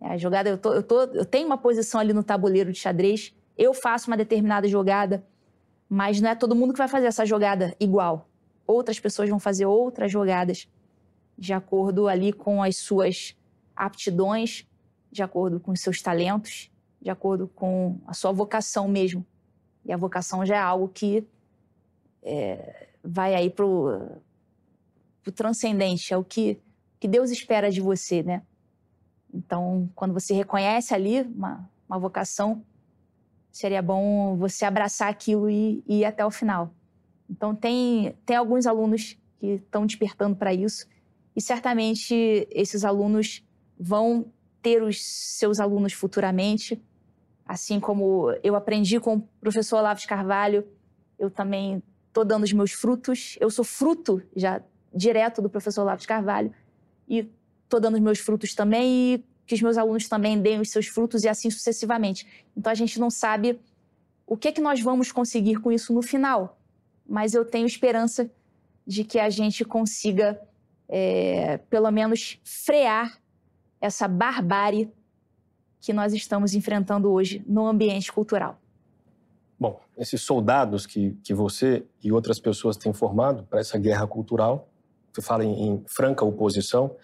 É, a jogada, eu, tô, eu, tô, eu tenho uma posição ali no tabuleiro de xadrez, eu faço uma determinada jogada, mas não é todo mundo que vai fazer essa jogada igual. Outras pessoas vão fazer outras jogadas de acordo ali com as suas aptidões, de acordo com os seus talentos, de acordo com a sua vocação mesmo. E a vocação já é algo que é, vai aí pro, pro transcendente, é o que, que Deus espera de você, né? Então, quando você reconhece ali uma, uma vocação, seria bom você abraçar aquilo e, e ir até o final. Então, tem, tem alguns alunos que estão despertando para isso, e certamente esses alunos vão ter os seus alunos futuramente, assim como eu aprendi com o professor Olavo de Carvalho, eu também estou dando os meus frutos. Eu sou fruto já direto do professor de Carvalho e estou dando os meus frutos também e que os meus alunos também deem os seus frutos e assim sucessivamente. Então a gente não sabe o que é que nós vamos conseguir com isso no final, mas eu tenho esperança de que a gente consiga, é, pelo menos, frear essa barbárie que nós estamos enfrentando hoje no ambiente cultural. Esses soldados que, que você e outras pessoas têm formado para essa guerra cultural, você fala em, em franca oposição,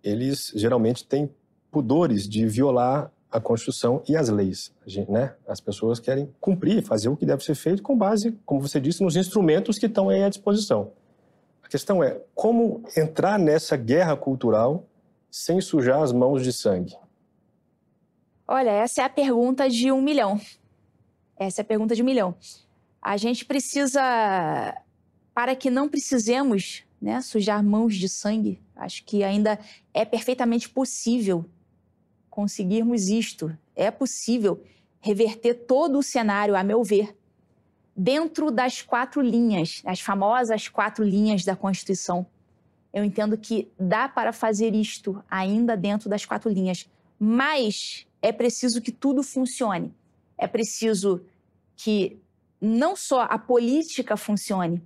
eles geralmente têm pudores de violar a Constituição e as leis. Né? As pessoas querem cumprir, fazer o que deve ser feito com base, como você disse, nos instrumentos que estão aí à disposição. A questão é como entrar nessa guerra cultural sem sujar as mãos de sangue. Olha, essa é a pergunta de um milhão. Essa é a pergunta de um milhão. A gente precisa, para que não precisemos né, sujar mãos de sangue, acho que ainda é perfeitamente possível conseguirmos isto, é possível reverter todo o cenário, a meu ver, dentro das quatro linhas, as famosas quatro linhas da Constituição. Eu entendo que dá para fazer isto ainda dentro das quatro linhas, mas é preciso que tudo funcione. É preciso que não só a política funcione,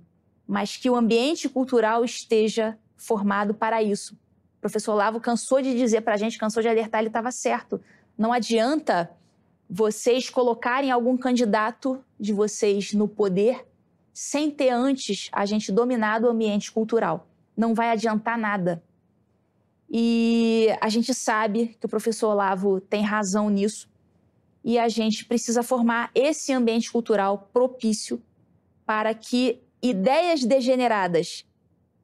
mas que o ambiente cultural esteja formado para isso professor Lavo cansou de dizer para a gente, cansou de alertar, ele estava certo. Não adianta vocês colocarem algum candidato de vocês no poder sem ter antes a gente dominado o ambiente cultural. Não vai adiantar nada. E a gente sabe que o professor Olavo tem razão nisso. E a gente precisa formar esse ambiente cultural propício para que ideias degeneradas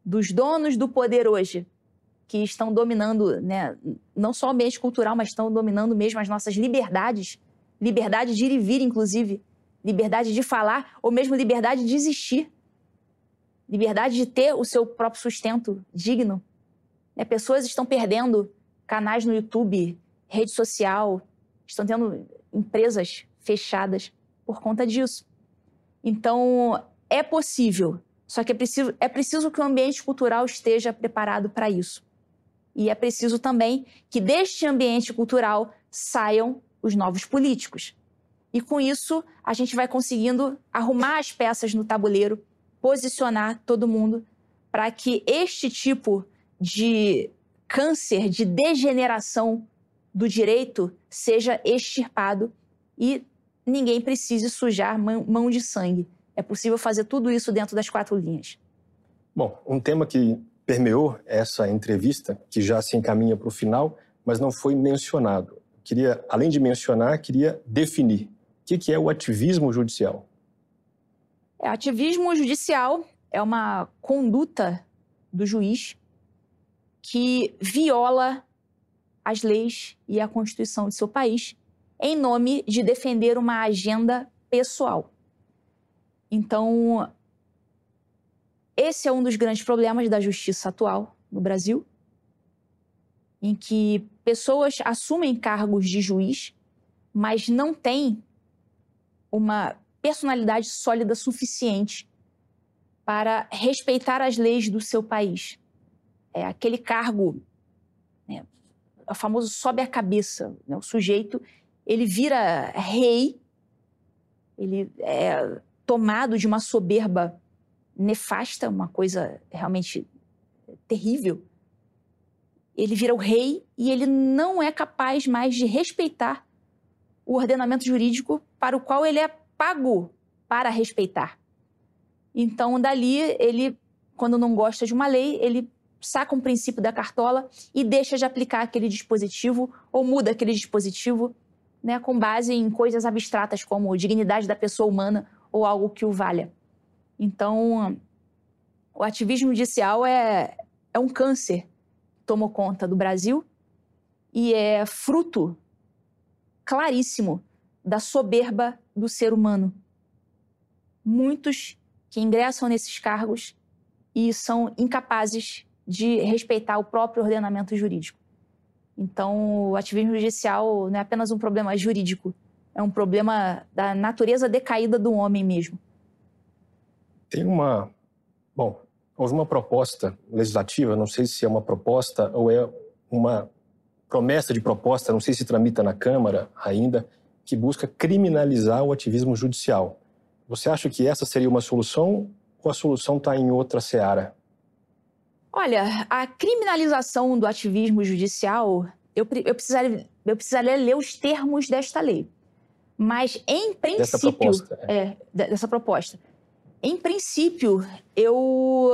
dos donos do poder hoje que estão dominando, né, não só o ambiente cultural, mas estão dominando mesmo as nossas liberdades, liberdade de ir e vir, inclusive, liberdade de falar ou mesmo liberdade de existir, liberdade de ter o seu próprio sustento digno. Né? Pessoas estão perdendo canais no YouTube, rede social, estão tendo empresas fechadas por conta disso. Então, é possível, só que é preciso, é preciso que o ambiente cultural esteja preparado para isso. E é preciso também que deste ambiente cultural saiam os novos políticos. E com isso, a gente vai conseguindo arrumar as peças no tabuleiro, posicionar todo mundo para que este tipo de câncer, de degeneração do direito seja extirpado e ninguém precise sujar mão de sangue. É possível fazer tudo isso dentro das quatro linhas. Bom, um tema que permeou essa entrevista, que já se encaminha para o final, mas não foi mencionado. Queria, além de mencionar, queria definir o que é o ativismo judicial. É, ativismo judicial é uma conduta do juiz que viola as leis e a Constituição de seu país em nome de defender uma agenda pessoal. Então, esse é um dos grandes problemas da justiça atual no Brasil, em que pessoas assumem cargos de juiz, mas não têm uma personalidade sólida suficiente para respeitar as leis do seu país. É aquele cargo, né, o famoso sobe a cabeça. Né, o sujeito ele vira rei, ele é tomado de uma soberba nefasta, uma coisa realmente terrível. Ele vira o rei e ele não é capaz mais de respeitar o ordenamento jurídico para o qual ele é pago para respeitar. Então, dali, ele, quando não gosta de uma lei, ele saca um princípio da cartola e deixa de aplicar aquele dispositivo ou muda aquele dispositivo né, com base em coisas abstratas como dignidade da pessoa humana ou algo que o valha. Então, o ativismo judicial é, é um câncer que tomou conta do Brasil e é fruto claríssimo da soberba do ser humano. Muitos que ingressam nesses cargos e são incapazes de respeitar o próprio ordenamento jurídico. Então, o ativismo judicial não é apenas um problema jurídico, é um problema da natureza decaída do homem mesmo. Tem uma. Bom, houve uma proposta legislativa, não sei se é uma proposta ou é uma promessa de proposta, não sei se tramita na Câmara ainda, que busca criminalizar o ativismo judicial. Você acha que essa seria uma solução ou a solução está em outra seara? Olha, a criminalização do ativismo judicial, eu, eu, precisaria, eu precisaria ler os termos desta lei. Mas, em princípio. Dessa proposta. É. é, dessa proposta. Em princípio, eu,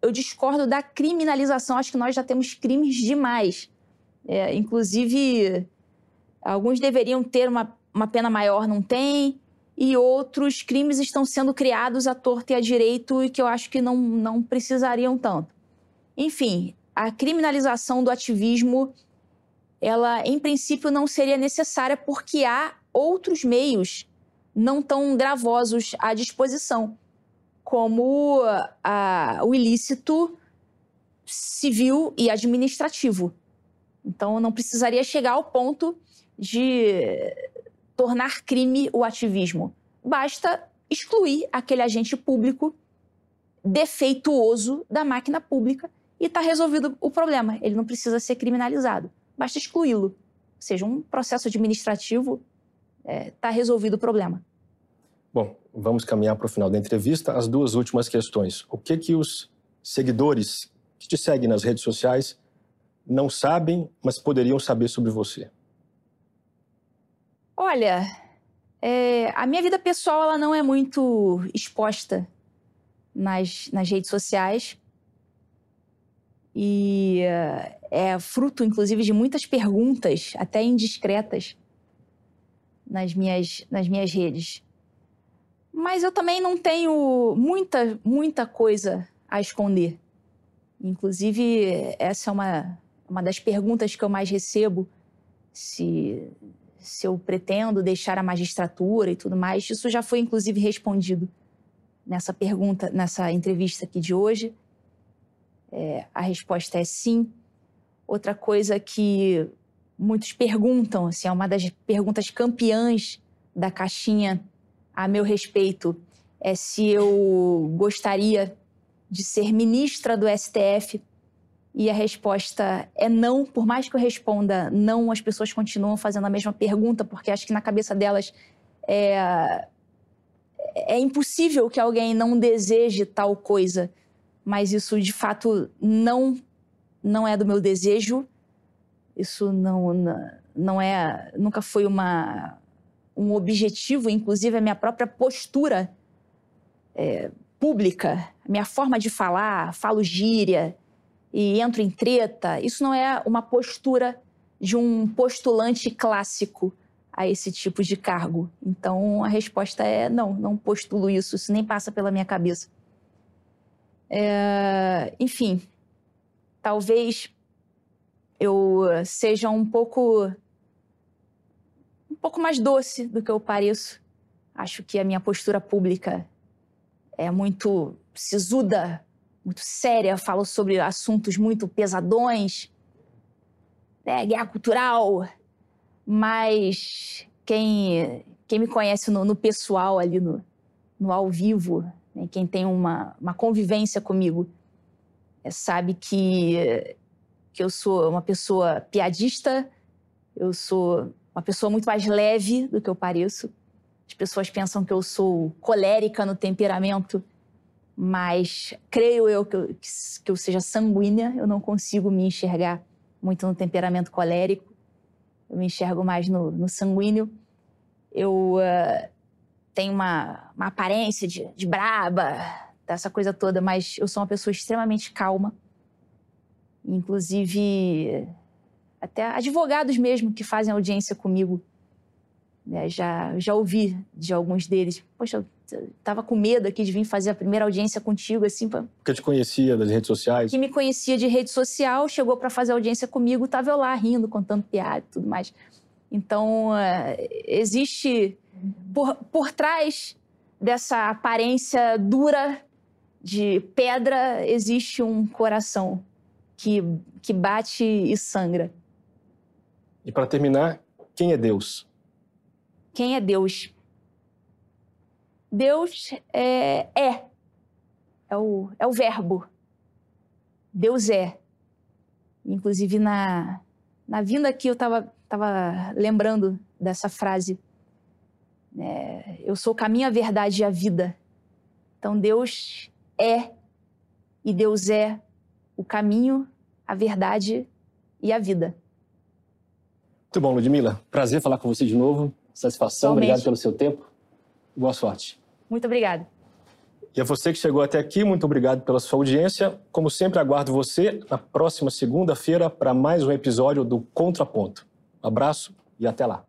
eu discordo da criminalização. Acho que nós já temos crimes demais. É, inclusive, alguns deveriam ter uma, uma pena maior, não tem. E outros crimes estão sendo criados à torta e à direito e que eu acho que não, não precisariam tanto. Enfim, a criminalização do ativismo, ela em princípio não seria necessária porque há outros meios não tão gravosos à disposição, como a, o ilícito civil e administrativo. Então, não precisaria chegar ao ponto de tornar crime o ativismo. Basta excluir aquele agente público defeituoso da máquina pública e está resolvido o problema. Ele não precisa ser criminalizado, basta excluí-lo. Ou seja, um processo administrativo está é, tá resolvido o problema. Bom, vamos caminhar para o final da entrevista. As duas últimas questões. O que que os seguidores que te seguem nas redes sociais não sabem, mas poderiam saber sobre você? Olha, é, a minha vida pessoal ela não é muito exposta nas, nas redes sociais e uh, é fruto, inclusive, de muitas perguntas, até indiscretas, nas minhas, nas minhas redes. Mas eu também não tenho muita, muita coisa a esconder. Inclusive, essa é uma, uma das perguntas que eu mais recebo, se, se eu pretendo deixar a magistratura e tudo mais. Isso já foi, inclusive, respondido nessa pergunta, nessa entrevista aqui de hoje. É, a resposta é sim. Outra coisa que muitos perguntam, assim, é uma das perguntas campeãs da caixinha a meu respeito, é se eu gostaria de ser ministra do STF. E a resposta é não. Por mais que eu responda não, as pessoas continuam fazendo a mesma pergunta, porque acho que na cabeça delas é, é impossível que alguém não deseje tal coisa. Mas isso, de fato, não, não é do meu desejo. Isso não, não é. Nunca foi uma, um objetivo, inclusive a minha própria postura é, pública, minha forma de falar, falo gíria e entro em treta, isso não é uma postura de um postulante clássico a esse tipo de cargo. Então a resposta é não, não postulo isso, isso nem passa pela minha cabeça. É, enfim, talvez eu seja um pouco um pouco mais doce do que eu pareço. Acho que a minha postura pública é muito sisuda, muito séria, falo sobre assuntos muito pesadões, né, guerra cultural, mas quem, quem me conhece no, no pessoal ali, no, no ao vivo, né, quem tem uma, uma convivência comigo, é, sabe que, que eu sou uma pessoa piadista, eu sou uma pessoa muito mais leve do que eu pareço. As pessoas pensam que eu sou colérica no temperamento, mas creio eu que, eu que eu seja sanguínea. Eu não consigo me enxergar muito no temperamento colérico. Eu me enxergo mais no, no sanguíneo. Eu uh, tenho uma, uma aparência de, de braba, dessa coisa toda, mas eu sou uma pessoa extremamente calma. Inclusive, até advogados mesmo que fazem audiência comigo né, já, já ouvi de alguns deles. Poxa, eu tava com medo aqui de vir fazer a primeira audiência contigo, assim. Pra... Porque te conhecia das redes sociais? Que me conhecia de rede social, chegou para fazer audiência comigo, tava eu lá rindo, contando piada e tudo mais. Então, uh, existe por, por trás dessa aparência dura de pedra, existe um coração que, que bate e sangra. E para terminar, quem é Deus? Quem é Deus? Deus é, é. É o, é o verbo. Deus é. Inclusive, na, na vinda aqui, eu estava tava lembrando dessa frase. É, eu sou o caminho, a verdade e a vida. Então, Deus é. E Deus é o caminho, a verdade e a vida. Muito bom, Ludmila. Prazer falar com você de novo. Satisfação, Somente. obrigado pelo seu tempo. Boa sorte. Muito obrigada. E a você que chegou até aqui, muito obrigado pela sua audiência. Como sempre, aguardo você na próxima segunda-feira para mais um episódio do Contraponto. Um abraço e até lá.